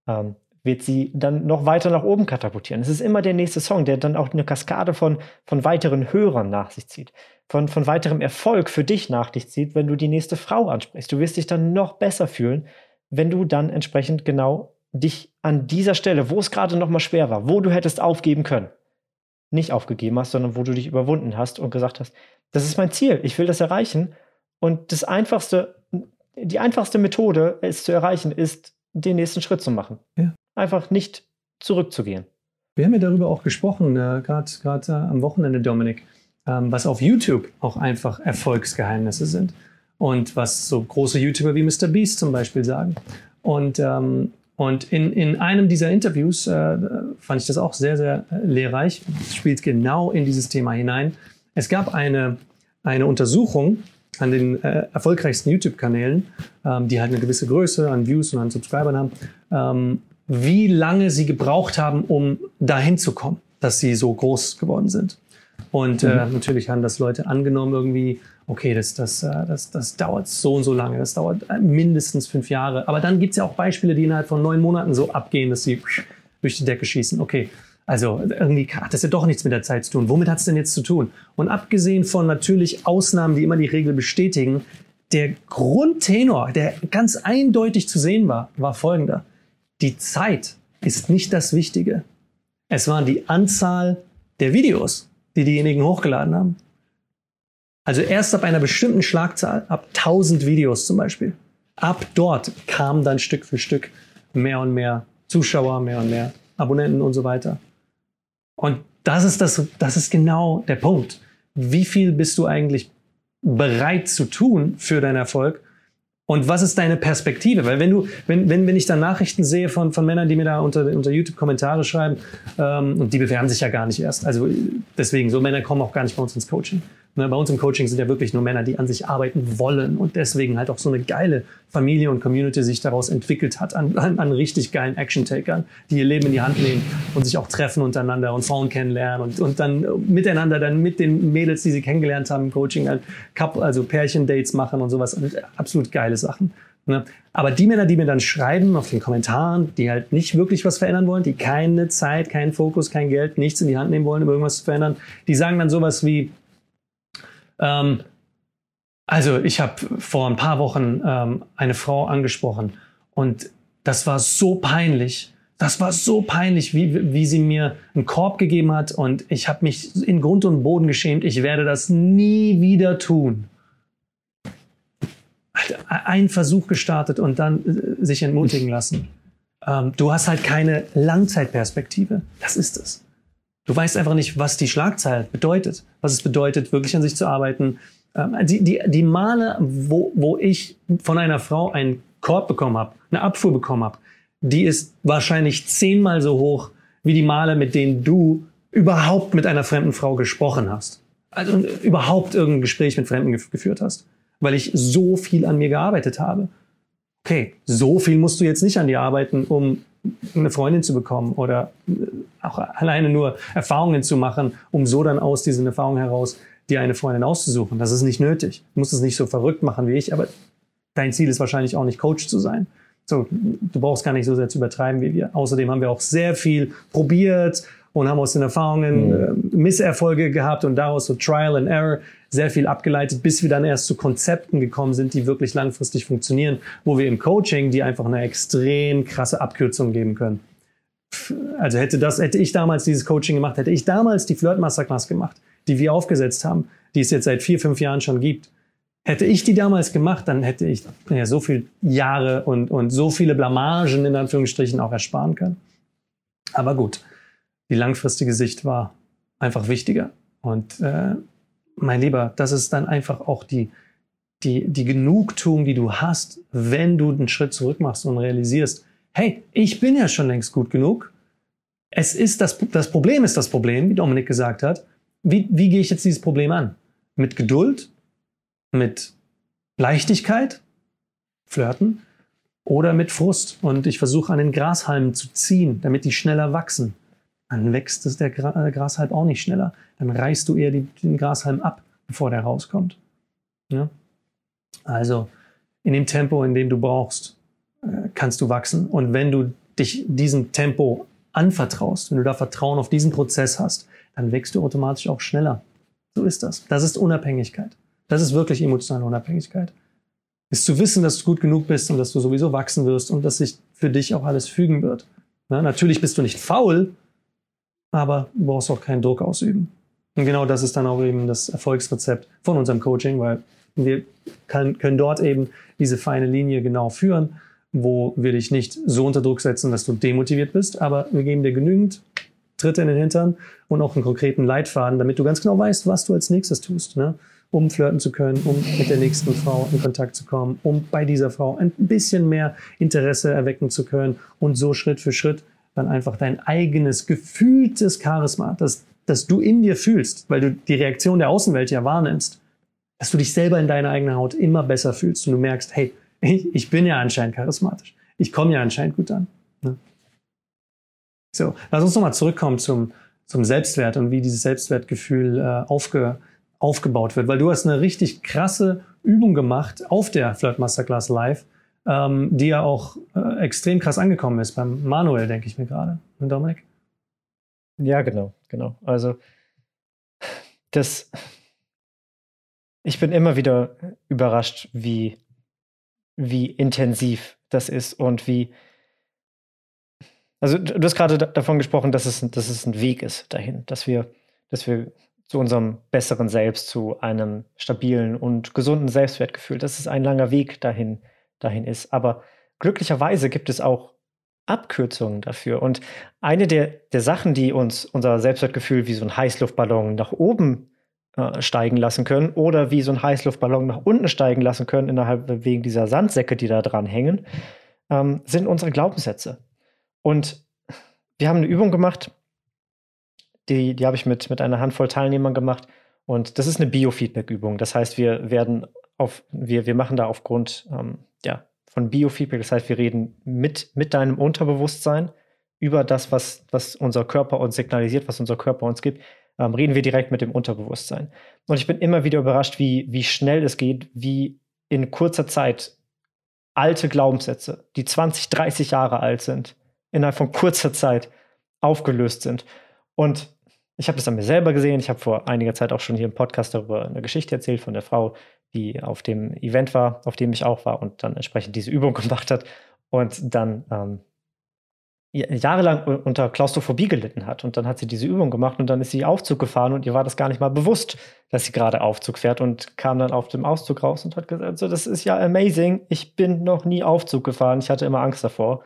ähm, wird sie dann noch weiter nach oben katapultieren. Es ist immer der nächste Song, der dann auch eine Kaskade von, von weiteren Hörern nach sich zieht, von, von weiterem Erfolg für dich nach dich zieht, wenn du die nächste Frau ansprichst. Du wirst dich dann noch besser fühlen, wenn du dann entsprechend genau dich an dieser Stelle, wo es gerade noch mal schwer war, wo du hättest aufgeben können, nicht aufgegeben hast, sondern wo du dich überwunden hast und gesagt hast, das ist mein Ziel, ich will das erreichen. Und das Einfachste, die einfachste Methode, es zu erreichen, ist, den nächsten Schritt zu machen. Ja. Einfach nicht zurückzugehen. Wir haben ja darüber auch gesprochen, äh, gerade äh, am Wochenende, Dominik, ähm, was auf YouTube auch einfach Erfolgsgeheimnisse sind. Und was so große YouTuber wie Mr. Beast zum Beispiel sagen. Und, ähm, und in, in einem dieser Interviews äh, fand ich das auch sehr, sehr äh, lehrreich. Spielt genau in dieses Thema hinein. Es gab eine, eine Untersuchung, an den äh, erfolgreichsten YouTube-Kanälen, ähm, die halt eine gewisse Größe an Views und an Subscribern haben, ähm, wie lange sie gebraucht haben, um dahin zu kommen, dass sie so groß geworden sind. Und äh, mhm. natürlich haben das Leute angenommen irgendwie, okay, das, das, äh, das, das dauert so und so lange, das dauert äh, mindestens fünf Jahre. Aber dann gibt es ja auch Beispiele, die innerhalb von neun Monaten so abgehen, dass sie durch die Decke schießen. Okay, also irgendwie hat das ja doch nichts mit der Zeit zu tun. Womit hat es denn jetzt zu tun? Und abgesehen von natürlich Ausnahmen, die immer die Regel bestätigen, der Grundtenor, der ganz eindeutig zu sehen war, war folgender. Die Zeit ist nicht das Wichtige. Es waren die Anzahl der Videos, die diejenigen hochgeladen haben. Also erst ab einer bestimmten Schlagzahl, ab 1000 Videos zum Beispiel, ab dort kamen dann Stück für Stück mehr und mehr Zuschauer, mehr und mehr Abonnenten und so weiter. Und das ist, das, das ist genau der Punkt. Wie viel bist du eigentlich bereit zu tun für deinen Erfolg? Und was ist deine Perspektive? Weil wenn du, wenn, wenn, wenn ich dann Nachrichten sehe von, von Männern, die mir da unter, unter YouTube Kommentare schreiben, ähm, und die bewerben sich ja gar nicht erst. Also deswegen, so Männer kommen auch gar nicht bei uns ins Coaching. Ne, bei uns im Coaching sind ja wirklich nur Männer, die an sich arbeiten wollen und deswegen halt auch so eine geile Familie und Community sich daraus entwickelt hat an, an, an richtig geilen Action-Takern, die ihr Leben in die Hand nehmen und sich auch treffen untereinander und Frauen kennenlernen und, und dann miteinander dann mit den Mädels, die sie kennengelernt haben im Coaching, halt also Pärchen-Dates machen und sowas. Und absolut geile Sachen. Ne? Aber die Männer, die mir dann schreiben auf den Kommentaren, die halt nicht wirklich was verändern wollen, die keine Zeit, keinen Fokus, kein Geld, nichts in die Hand nehmen wollen, um irgendwas zu verändern, die sagen dann sowas wie, ähm, also ich habe vor ein paar Wochen ähm, eine Frau angesprochen und das war so peinlich. Das war so peinlich, wie, wie sie mir einen Korb gegeben hat und ich habe mich in Grund und Boden geschämt. Ich werde das nie wieder tun. Einen Versuch gestartet und dann äh, sich entmutigen lassen. Ähm, du hast halt keine Langzeitperspektive. Das ist es. Du weißt einfach nicht, was die Schlagzeile bedeutet, was es bedeutet, wirklich an sich zu arbeiten. Ähm, die, die, die Male, wo, wo ich von einer Frau einen Korb bekommen habe, eine Abfuhr bekommen habe, die ist wahrscheinlich zehnmal so hoch wie die Male, mit denen du überhaupt mit einer fremden Frau gesprochen hast. Also überhaupt irgendein Gespräch mit Fremden geführt hast. Weil ich so viel an mir gearbeitet habe. Okay, so viel musst du jetzt nicht an dir arbeiten, um eine Freundin zu bekommen oder äh, auch alleine nur Erfahrungen zu machen, um so dann aus diesen Erfahrungen heraus dir eine Freundin auszusuchen. Das ist nicht nötig. Du musst es nicht so verrückt machen wie ich, aber dein Ziel ist wahrscheinlich auch nicht Coach zu sein. So, du brauchst gar nicht so sehr zu übertreiben wie wir. Außerdem haben wir auch sehr viel probiert und haben aus den Erfahrungen mhm. äh, Misserfolge gehabt und daraus so Trial and Error sehr viel abgeleitet, bis wir dann erst zu Konzepten gekommen sind, die wirklich langfristig funktionieren, wo wir im Coaching die einfach eine extrem krasse Abkürzung geben können. Also hätte das, hätte ich damals dieses Coaching gemacht, hätte ich damals die Flirt Masterclass gemacht, die wir aufgesetzt haben, die es jetzt seit vier, fünf Jahren schon gibt. Hätte ich die damals gemacht, dann hätte ich ja, so viele Jahre und, und so viele Blamagen in Anführungsstrichen auch ersparen können. Aber gut, die langfristige Sicht war einfach wichtiger. Und äh, mein Lieber, das ist dann einfach auch die, die, die Genugtuung, die du hast, wenn du einen Schritt zurück machst und realisierst, hey, ich bin ja schon längst gut genug. Es ist das, das Problem ist das Problem, wie Dominik gesagt hat. Wie, wie gehe ich jetzt dieses Problem an? Mit Geduld? Mit Leichtigkeit? Flirten? Oder mit Frust? Und ich versuche an den Grashalmen zu ziehen, damit die schneller wachsen. Dann wächst es der äh, Grashalm auch nicht schneller. Dann reißt du eher die, den Grashalm ab, bevor der rauskommt. Ja? Also in dem Tempo, in dem du brauchst, äh, kannst du wachsen. Und wenn du dich diesem Tempo anvertraust, wenn du da Vertrauen auf diesen Prozess hast, dann wächst du automatisch auch schneller. So ist das. Das ist Unabhängigkeit. Das ist wirklich emotionale Unabhängigkeit. Ist zu wissen, dass du gut genug bist und dass du sowieso wachsen wirst und dass sich für dich auch alles fügen wird. Ja, natürlich bist du nicht faul, aber du brauchst auch keinen Druck ausüben. Und genau das ist dann auch eben das Erfolgsrezept von unserem Coaching, weil wir kann, können dort eben diese feine Linie genau führen, wo wir dich nicht so unter Druck setzen, dass du demotiviert bist, aber wir geben dir genügend Tritte in den Hintern und auch einen konkreten Leitfaden, damit du ganz genau weißt, was du als nächstes tust, ne? um flirten zu können, um mit der nächsten Frau in Kontakt zu kommen, um bei dieser Frau ein bisschen mehr Interesse erwecken zu können und so Schritt für Schritt dann einfach dein eigenes gefühltes Charisma, das, das du in dir fühlst, weil du die Reaktion der Außenwelt ja wahrnimmst, dass du dich selber in deiner eigenen Haut immer besser fühlst und du merkst, hey, ich, bin ja anscheinend charismatisch. Ich komme ja anscheinend gut an. Ne? So, lass uns nochmal zurückkommen zum, zum Selbstwert und wie dieses Selbstwertgefühl äh, aufge, aufgebaut wird, weil du hast eine richtig krasse Übung gemacht auf der Flirt Masterclass Live, ähm, die ja auch äh, extrem krass angekommen ist beim Manuel, denke ich mir gerade. Und Dominik? Ja, genau, genau. Also das, ich bin immer wieder überrascht, wie, wie intensiv das ist und wie, also du hast gerade davon gesprochen, dass es, dass es ein Weg ist dahin, dass wir, dass wir zu unserem besseren Selbst, zu einem stabilen und gesunden Selbstwertgefühl, dass es ein langer Weg dahin dahin ist. Aber glücklicherweise gibt es auch Abkürzungen dafür. Und eine der, der Sachen, die uns unser Selbstwertgefühl wie so ein Heißluftballon nach oben äh, steigen lassen können oder wie so ein Heißluftballon nach unten steigen lassen können, innerhalb wegen dieser Sandsäcke, die da dran hängen, ähm, sind unsere Glaubenssätze. Und wir haben eine Übung gemacht, die, die habe ich mit, mit einer Handvoll Teilnehmern gemacht. Und das ist eine Biofeedback-Übung. Das heißt, wir werden auf, wir, wir machen da aufgrund ähm, ja, von Biofeedback, das heißt, wir reden mit, mit deinem Unterbewusstsein über das, was, was unser Körper uns signalisiert, was unser Körper uns gibt, ähm, reden wir direkt mit dem Unterbewusstsein. Und ich bin immer wieder überrascht, wie, wie schnell es geht, wie in kurzer Zeit alte Glaubenssätze, die 20, 30 Jahre alt sind, innerhalb von kurzer Zeit aufgelöst sind. Und ich habe das an mir selber gesehen. Ich habe vor einiger Zeit auch schon hier im Podcast darüber eine Geschichte erzählt von der Frau, die auf dem Event war, auf dem ich auch war und dann entsprechend diese Übung gemacht hat und dann ähm, jahrelang unter Klaustrophobie gelitten hat. Und dann hat sie diese Übung gemacht und dann ist sie Aufzug gefahren und ihr war das gar nicht mal bewusst, dass sie gerade Aufzug fährt und kam dann auf dem Auszug raus und hat gesagt, so, das ist ja amazing, ich bin noch nie Aufzug gefahren, ich hatte immer Angst davor.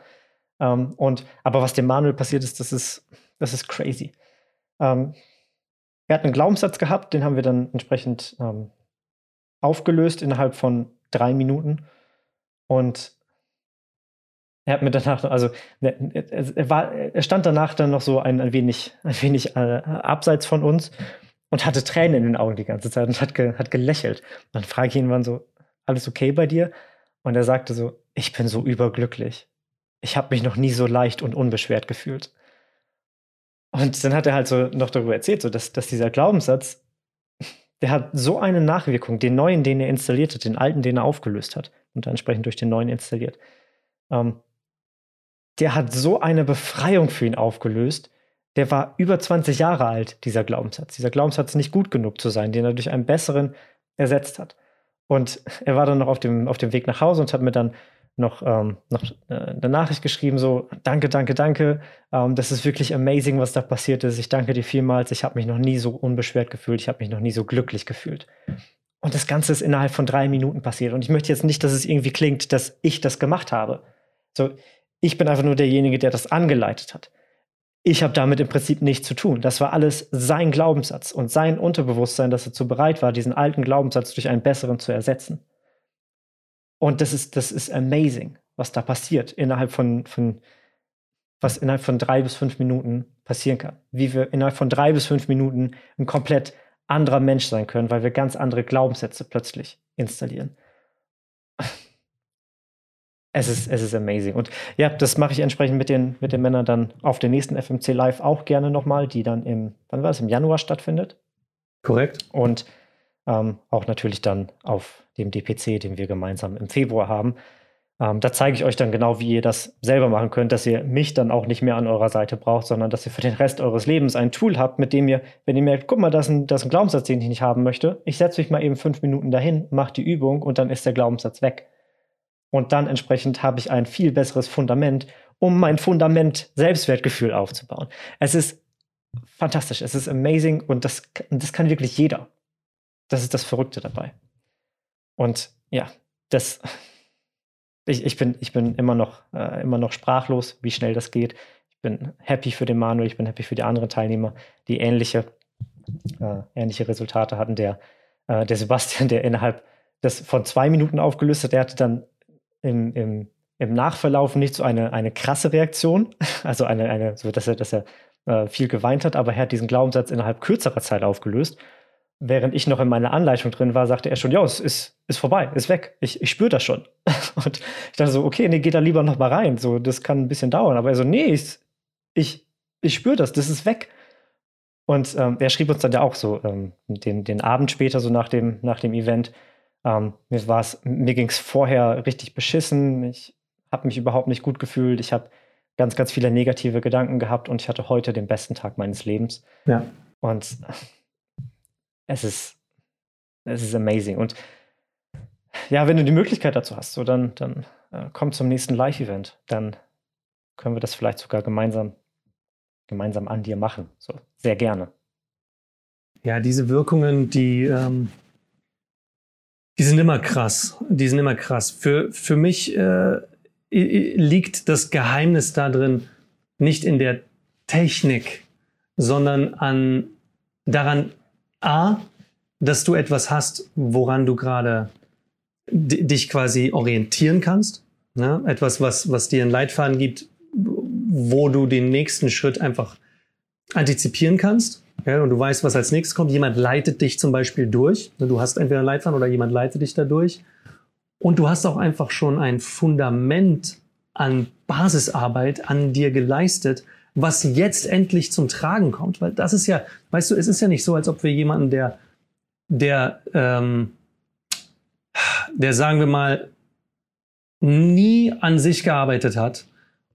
Ähm, und, aber was dem Manuel passiert ist, das ist, das ist crazy. Ähm, er hat einen Glaubenssatz gehabt, den haben wir dann entsprechend ähm, aufgelöst innerhalb von drei Minuten. Und er hat mir danach, also er, war, er stand danach dann noch so ein, ein wenig, ein wenig äh, abseits von uns und hatte Tränen in den Augen die ganze Zeit und hat, ge, hat gelächelt. Dann frage ich ihn wann so, alles okay bei dir? Und er sagte so, ich bin so überglücklich. Ich habe mich noch nie so leicht und unbeschwert gefühlt. Und dann hat er halt so noch darüber erzählt, so dass, dass dieser Glaubenssatz der hat so eine Nachwirkung, den neuen, den er installiert hat, den alten, den er aufgelöst hat und entsprechend durch den neuen installiert. Ähm, der hat so eine Befreiung für ihn aufgelöst. Der war über 20 Jahre alt, dieser Glaubenssatz. Dieser Glaubenssatz nicht gut genug zu sein, den er durch einen besseren ersetzt hat. Und er war dann noch auf dem, auf dem Weg nach Hause und hat mir dann noch, ähm, noch äh, eine Nachricht geschrieben, so, danke, danke, danke, ähm, das ist wirklich amazing, was da passiert ist. Ich danke dir vielmals. Ich habe mich noch nie so unbeschwert gefühlt. Ich habe mich noch nie so glücklich gefühlt. Und das Ganze ist innerhalb von drei Minuten passiert. Und ich möchte jetzt nicht, dass es irgendwie klingt, dass ich das gemacht habe. So, ich bin einfach nur derjenige, der das angeleitet hat. Ich habe damit im Prinzip nichts zu tun. Das war alles sein Glaubenssatz und sein Unterbewusstsein, dass er zu bereit war, diesen alten Glaubenssatz durch einen besseren zu ersetzen. Und das ist, das ist amazing, was da passiert innerhalb von, von, was innerhalb von drei bis fünf Minuten passieren kann. Wie wir innerhalb von drei bis fünf Minuten ein komplett anderer Mensch sein können, weil wir ganz andere Glaubenssätze plötzlich installieren. Es ist, es ist amazing. Und ja, das mache ich entsprechend mit den, mit den Männern dann auf der nächsten FMC Live auch gerne nochmal, die dann im, wann war es, im Januar stattfindet. Korrekt. Und ähm, auch natürlich dann auf dem DPC, den wir gemeinsam im Februar haben. Ähm, da zeige ich euch dann genau, wie ihr das selber machen könnt, dass ihr mich dann auch nicht mehr an eurer Seite braucht, sondern dass ihr für den Rest eures Lebens ein Tool habt, mit dem ihr, wenn ihr merkt, guck mal, das ist ein, das ist ein Glaubenssatz, den ich nicht haben möchte, ich setze mich mal eben fünf Minuten dahin, mache die Übung und dann ist der Glaubenssatz weg. Und dann entsprechend habe ich ein viel besseres Fundament, um mein Fundament Selbstwertgefühl aufzubauen. Es ist fantastisch, es ist amazing und das, das kann wirklich jeder. Das ist das Verrückte dabei. Und ja, das, ich, ich, bin, ich bin immer noch, äh, immer noch sprachlos, wie schnell das geht. Ich bin happy für den Manuel, ich bin happy für die anderen Teilnehmer, die ähnliche, äh, ähnliche Resultate hatten. Der, äh, der Sebastian, der innerhalb des von zwei Minuten aufgelöst hat, der hatte dann im, im, im Nachverlauf nicht so eine, eine krasse Reaktion, also eine, eine so dass er, dass er äh, viel geweint hat, aber er hat diesen Glaubenssatz innerhalb kürzerer Zeit aufgelöst. Während ich noch in meiner Anleitung drin war, sagte er schon, ja, es ist, ist vorbei, ist weg. Ich, ich spüre das schon. Und ich dachte so, okay, nee, geh da lieber noch mal rein. So, das kann ein bisschen dauern. Aber er so, nee, ich, ich, ich spüre das, das ist weg. Und ähm, er schrieb uns dann ja auch so ähm, den, den Abend später, so nach dem, nach dem Event, ähm, mir war's, mir ging es vorher richtig beschissen. Ich habe mich überhaupt nicht gut gefühlt. Ich habe ganz, ganz viele negative Gedanken gehabt und ich hatte heute den besten Tag meines Lebens. Ja. Und es ist, es ist amazing. Und ja, wenn du die Möglichkeit dazu hast, so dann, dann äh, komm zum nächsten Live-Event. Dann können wir das vielleicht sogar gemeinsam, gemeinsam an dir machen. So, sehr gerne. Ja, diese Wirkungen, die, ähm, die sind immer krass. Die sind immer krass. Für, für mich äh, liegt das Geheimnis da drin nicht in der Technik, sondern an daran, A, dass du etwas hast, woran du gerade dich quasi orientieren kannst. Ne? Etwas, was, was dir einen Leitfaden gibt, wo du den nächsten Schritt einfach antizipieren kannst. Ja, und du weißt, was als nächstes kommt. Jemand leitet dich zum Beispiel durch. Du hast entweder einen Leitfaden oder jemand leitet dich da durch. Und du hast auch einfach schon ein Fundament an Basisarbeit an dir geleistet, was jetzt endlich zum Tragen kommt. Weil das ist ja, weißt du, es ist ja nicht so, als ob wir jemanden, der, der, ähm, der sagen wir mal, nie an sich gearbeitet hat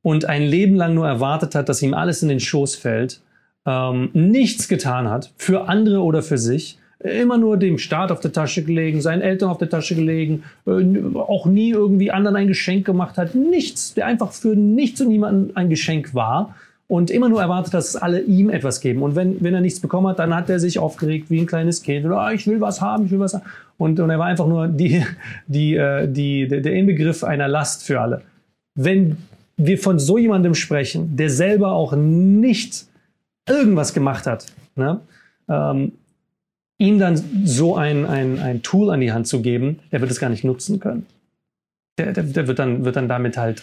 und ein Leben lang nur erwartet hat, dass ihm alles in den Schoß fällt, ähm, nichts getan hat, für andere oder für sich, immer nur dem Staat auf der Tasche gelegen, seinen Eltern auf der Tasche gelegen, äh, auch nie irgendwie anderen ein Geschenk gemacht hat, nichts, der einfach für nichts und niemanden ein Geschenk war und immer nur erwartet, dass alle ihm etwas geben. Und wenn, wenn er nichts bekommen hat, dann hat er sich aufgeregt wie ein kleines Kind oder ah, ich will was haben, ich will was haben. Und, und er war einfach nur die, die, äh, die, der Inbegriff einer Last für alle. Wenn wir von so jemandem sprechen, der selber auch nicht irgendwas gemacht hat, ne? ähm, ihm dann so ein, ein, ein Tool an die Hand zu geben, der wird es gar nicht nutzen können. Der, der, der wird, dann, wird dann damit halt,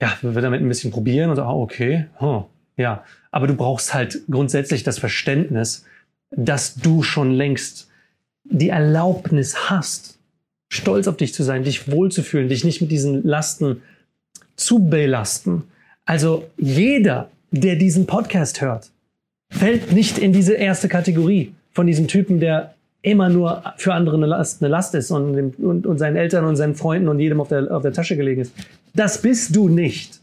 ja, wird damit ein bisschen probieren und so, ah, okay, huh, ja. Aber du brauchst halt grundsätzlich das Verständnis, dass du schon längst die Erlaubnis hast, stolz auf dich zu sein, dich wohlzufühlen, dich nicht mit diesen Lasten zu belasten. Also jeder, der diesen Podcast hört, fällt nicht in diese erste Kategorie von diesem Typen, der immer nur für andere eine Last, eine Last ist und, und, und seinen Eltern und seinen Freunden und jedem auf der, auf der Tasche gelegen ist. Das bist du nicht.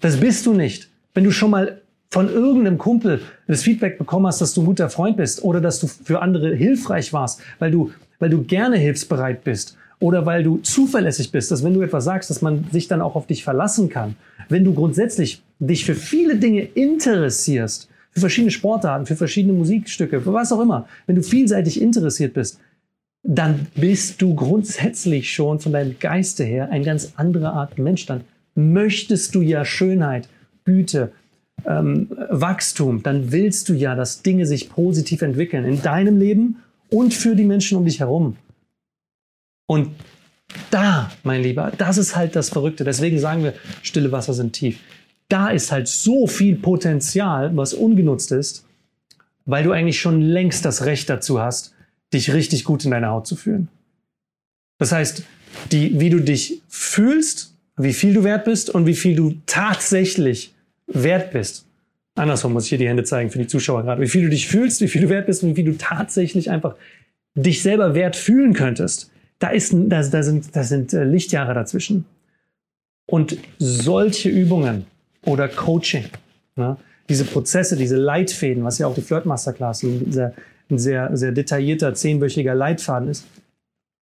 Das bist du nicht. Wenn du schon mal von irgendeinem Kumpel das Feedback bekommen hast, dass du ein guter Freund bist oder dass du für andere hilfreich warst, weil du, weil du gerne hilfsbereit bist oder weil du zuverlässig bist, dass wenn du etwas sagst, dass man sich dann auch auf dich verlassen kann. Wenn du grundsätzlich dich für viele Dinge interessierst, für verschiedene Sportarten, für verschiedene Musikstücke, für was auch immer. Wenn du vielseitig interessiert bist, dann bist du grundsätzlich schon von deinem Geiste her ein ganz anderer Art Mensch. Dann möchtest du ja Schönheit, Güte, ähm, Wachstum, dann willst du ja, dass Dinge sich positiv entwickeln in deinem Leben und für die Menschen um dich herum. Und da, mein Lieber, das ist halt das Verrückte. Deswegen sagen wir, stille Wasser sind tief. Da ist halt so viel Potenzial, was ungenutzt ist, weil du eigentlich schon längst das Recht dazu hast, dich richtig gut in deiner Haut zu fühlen. Das heißt, die, wie du dich fühlst, wie viel du wert bist und wie viel du tatsächlich wert bist. Andersrum muss ich hier die Hände zeigen für die Zuschauer gerade. Wie viel du dich fühlst, wie viel du wert bist und wie viel du tatsächlich einfach dich selber wert fühlen könntest. Da, ist, da, da sind, da sind äh, Lichtjahre dazwischen. Und solche Übungen oder Coaching, ne, diese Prozesse, diese Leitfäden, was ja auch die Flirt Masterclass ein sehr, ein sehr, sehr detaillierter, zehnwöchiger Leitfaden ist,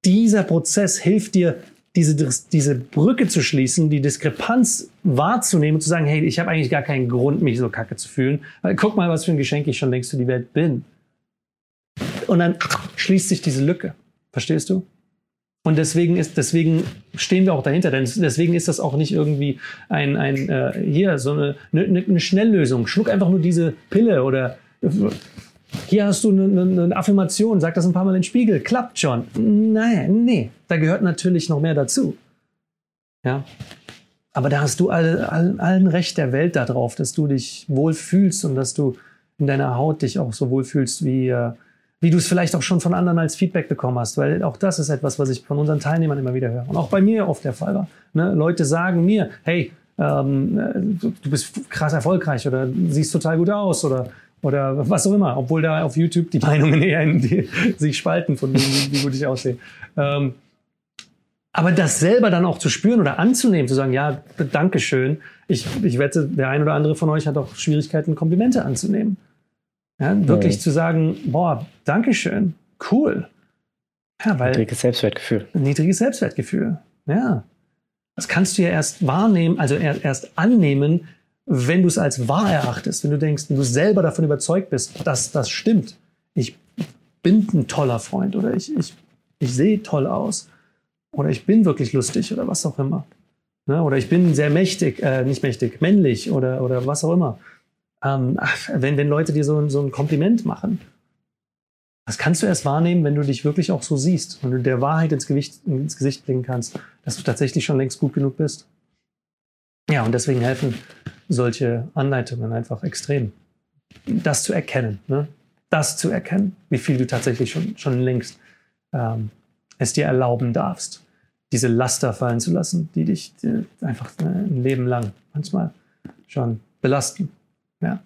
dieser Prozess hilft dir, diese, diese Brücke zu schließen, die Diskrepanz wahrzunehmen und zu sagen, hey, ich habe eigentlich gar keinen Grund, mich so kacke zu fühlen. Guck mal, was für ein Geschenk ich schon längst für die Welt bin. Und dann schließt sich diese Lücke. Verstehst du? Und deswegen ist, deswegen stehen wir auch dahinter, denn deswegen ist das auch nicht irgendwie ein, ein äh, hier so eine, eine, eine Schnelllösung. Schluck einfach nur diese Pille oder hier hast du eine, eine, Affirmation, sag das ein paar Mal in den Spiegel, klappt schon. Nein, nee, da gehört natürlich noch mehr dazu. Ja. Aber da hast du alle, allen, allen Recht der Welt darauf, dass du dich wohlfühlst und dass du in deiner Haut dich auch so wohlfühlst, wie, äh, wie du es vielleicht auch schon von anderen als Feedback bekommen hast. Weil auch das ist etwas, was ich von unseren Teilnehmern immer wieder höre. Und auch bei mir oft der Fall war. Ne? Leute sagen mir, hey, ähm, äh, du bist krass erfolgreich oder siehst total gut aus oder oder was auch immer, obwohl da auf YouTube die Meinungen eher in die, sich spalten von wie, wie gut ich aussehe. Ähm, aber das selber dann auch zu spüren oder anzunehmen, zu sagen, ja, Dankeschön. Ich, ich wette, der ein oder andere von euch hat auch Schwierigkeiten, Komplimente anzunehmen. Ja, wirklich ja. zu sagen, boah, Dankeschön, cool. Ja, weil niedriges Selbstwertgefühl. Niedriges Selbstwertgefühl, ja. Das kannst du ja erst wahrnehmen, also erst annehmen, wenn du es als wahr erachtest, wenn du denkst, wenn du selber davon überzeugt bist, dass das stimmt, ich bin ein toller Freund oder ich, ich, ich sehe toll aus oder ich bin wirklich lustig oder was auch immer. Ne? Oder ich bin sehr mächtig, äh, nicht mächtig, männlich oder, oder was auch immer. Ähm, wenn, wenn Leute dir so, so ein Kompliment machen, das kannst du erst wahrnehmen, wenn du dich wirklich auch so siehst und du der Wahrheit ins, Gewicht, ins Gesicht blicken kannst, dass du tatsächlich schon längst gut genug bist. Ja, und deswegen helfen solche Anleitungen einfach extrem. Das zu erkennen, ne? das zu erkennen, wie viel du tatsächlich schon, schon längst ähm, es dir erlauben darfst, diese Laster fallen zu lassen, die dich die einfach äh, ein Leben lang manchmal schon belasten. Ja.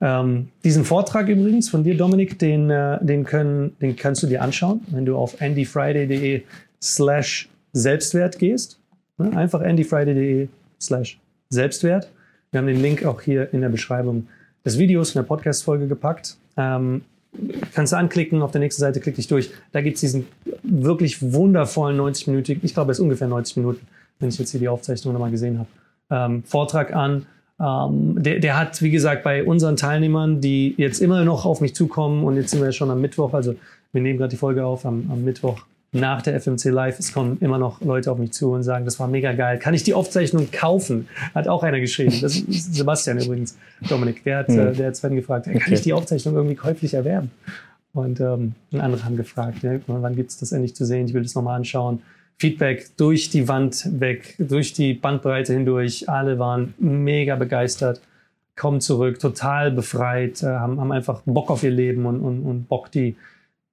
Ähm, diesen Vortrag übrigens von dir, Dominik, den, äh, den, können, den kannst du dir anschauen, wenn du auf andyfriday.de slash Selbstwert gehst. Ne? Einfach andyfriday.de slash Selbstwert. Wir haben den Link auch hier in der Beschreibung des Videos, in der Podcast-Folge gepackt. Ähm, kannst du anklicken, auf der nächsten Seite klick dich durch. Da gibt es diesen wirklich wundervollen 90-minütigen, ich glaube, es ist ungefähr 90 Minuten, wenn ich jetzt hier die Aufzeichnung nochmal gesehen habe, ähm, Vortrag an. Ähm, der, der, hat, wie gesagt, bei unseren Teilnehmern, die jetzt immer noch auf mich zukommen und jetzt sind wir schon am Mittwoch, also wir nehmen gerade die Folge auf am, am Mittwoch, nach der FMC Live, es kommen immer noch Leute auf mich zu und sagen, das war mega geil. Kann ich die Aufzeichnung kaufen? Hat auch einer geschrieben. Das ist Sebastian übrigens, Dominik. Der hat, mhm. der hat Sven gefragt, kann okay. ich die Aufzeichnung irgendwie käuflich erwerben? Und ähm, andere haben gefragt, ja, wann gibt es das endlich zu sehen? Ich will das nochmal anschauen. Feedback durch die Wand weg, durch die Bandbreite hindurch. Alle waren mega begeistert, kommen zurück, total befreit, äh, haben, haben einfach Bock auf ihr Leben und, und, und Bock, die,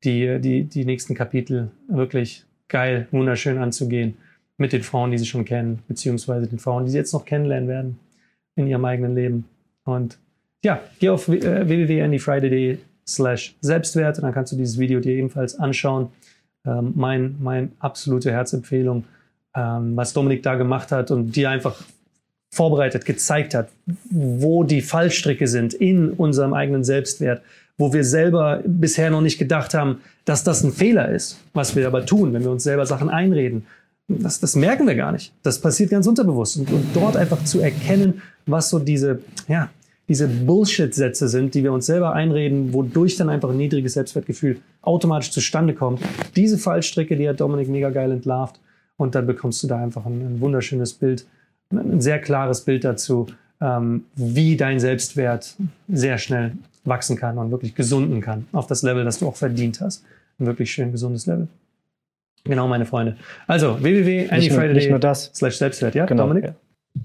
die, die, die nächsten Kapitel wirklich geil, wunderschön anzugehen mit den Frauen, die sie schon kennen, beziehungsweise den Frauen, die sie jetzt noch kennenlernen werden in ihrem eigenen Leben. Und ja, geh auf äh, www.andyfriday.de slash Selbstwert und dann kannst du dieses Video dir ebenfalls anschauen. Ähm, mein, mein absolute Herzempfehlung, ähm, was Dominik da gemacht hat und dir einfach vorbereitet, gezeigt hat, wo die Fallstricke sind in unserem eigenen Selbstwert, wo wir selber bisher noch nicht gedacht haben, dass das ein Fehler ist, was wir aber tun, wenn wir uns selber Sachen einreden. Das, das merken wir gar nicht. Das passiert ganz unterbewusst. Und, und dort einfach zu erkennen, was so diese, ja, diese Bullshit-Sätze sind, die wir uns selber einreden, wodurch dann einfach ein niedriges Selbstwertgefühl automatisch zustande kommt. Diese Fallstricke, die hat Dominik mega geil entlarvt. Und dann bekommst du da einfach ein, ein wunderschönes Bild, ein sehr klares Bild dazu, ähm, wie dein Selbstwert sehr schnell wachsen kann und wirklich gesunden kann auf das Level, das du auch verdient hast. Ein wirklich schön gesundes Level. Genau, meine Freunde. Also das. slash Selbstwert, ja, Genau. Dominik? Ja.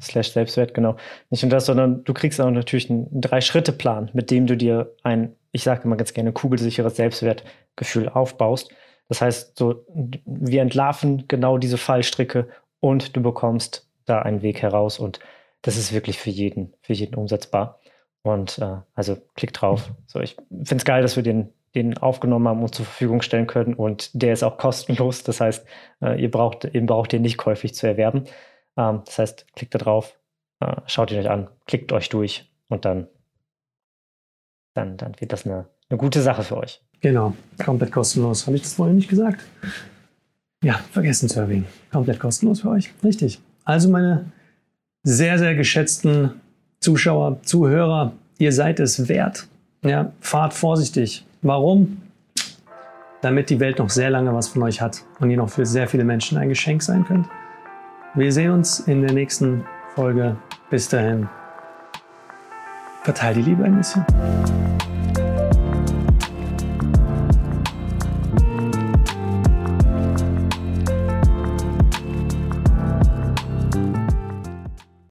Slash Selbstwert, genau. Nicht nur das, sondern du kriegst auch natürlich einen Drei-Schritte-Plan, mit dem du dir ein, ich sage immer ganz gerne, kugelsicheres Selbstwertgefühl aufbaust. Das heißt, so, wir entlarven genau diese Fallstricke und du bekommst da einen Weg heraus und das ist wirklich für jeden, für jeden umsetzbar. Und äh, also klick drauf. So, ich finde es geil, dass wir den, den aufgenommen haben und zur Verfügung stellen können. Und der ist auch kostenlos. Das heißt, äh, ihr braucht, ihr braucht den nicht käuflich zu erwerben. Ähm, das heißt, klickt da drauf, äh, schaut ihn euch an, klickt euch durch und dann, dann, dann wird das eine, eine gute Sache für euch. Genau, komplett kostenlos. Habe ich das vorhin nicht gesagt? Ja, vergessen zu erwähnen. Komplett kostenlos für euch. Richtig. Also meine sehr, sehr geschätzten Zuschauer, Zuhörer, ihr seid es wert. Ja, fahrt vorsichtig. Warum? Damit die Welt noch sehr lange was von euch hat und ihr noch für sehr viele Menschen ein Geschenk sein könnt. Wir sehen uns in der nächsten Folge. Bis dahin. Verteilt die Liebe ein bisschen.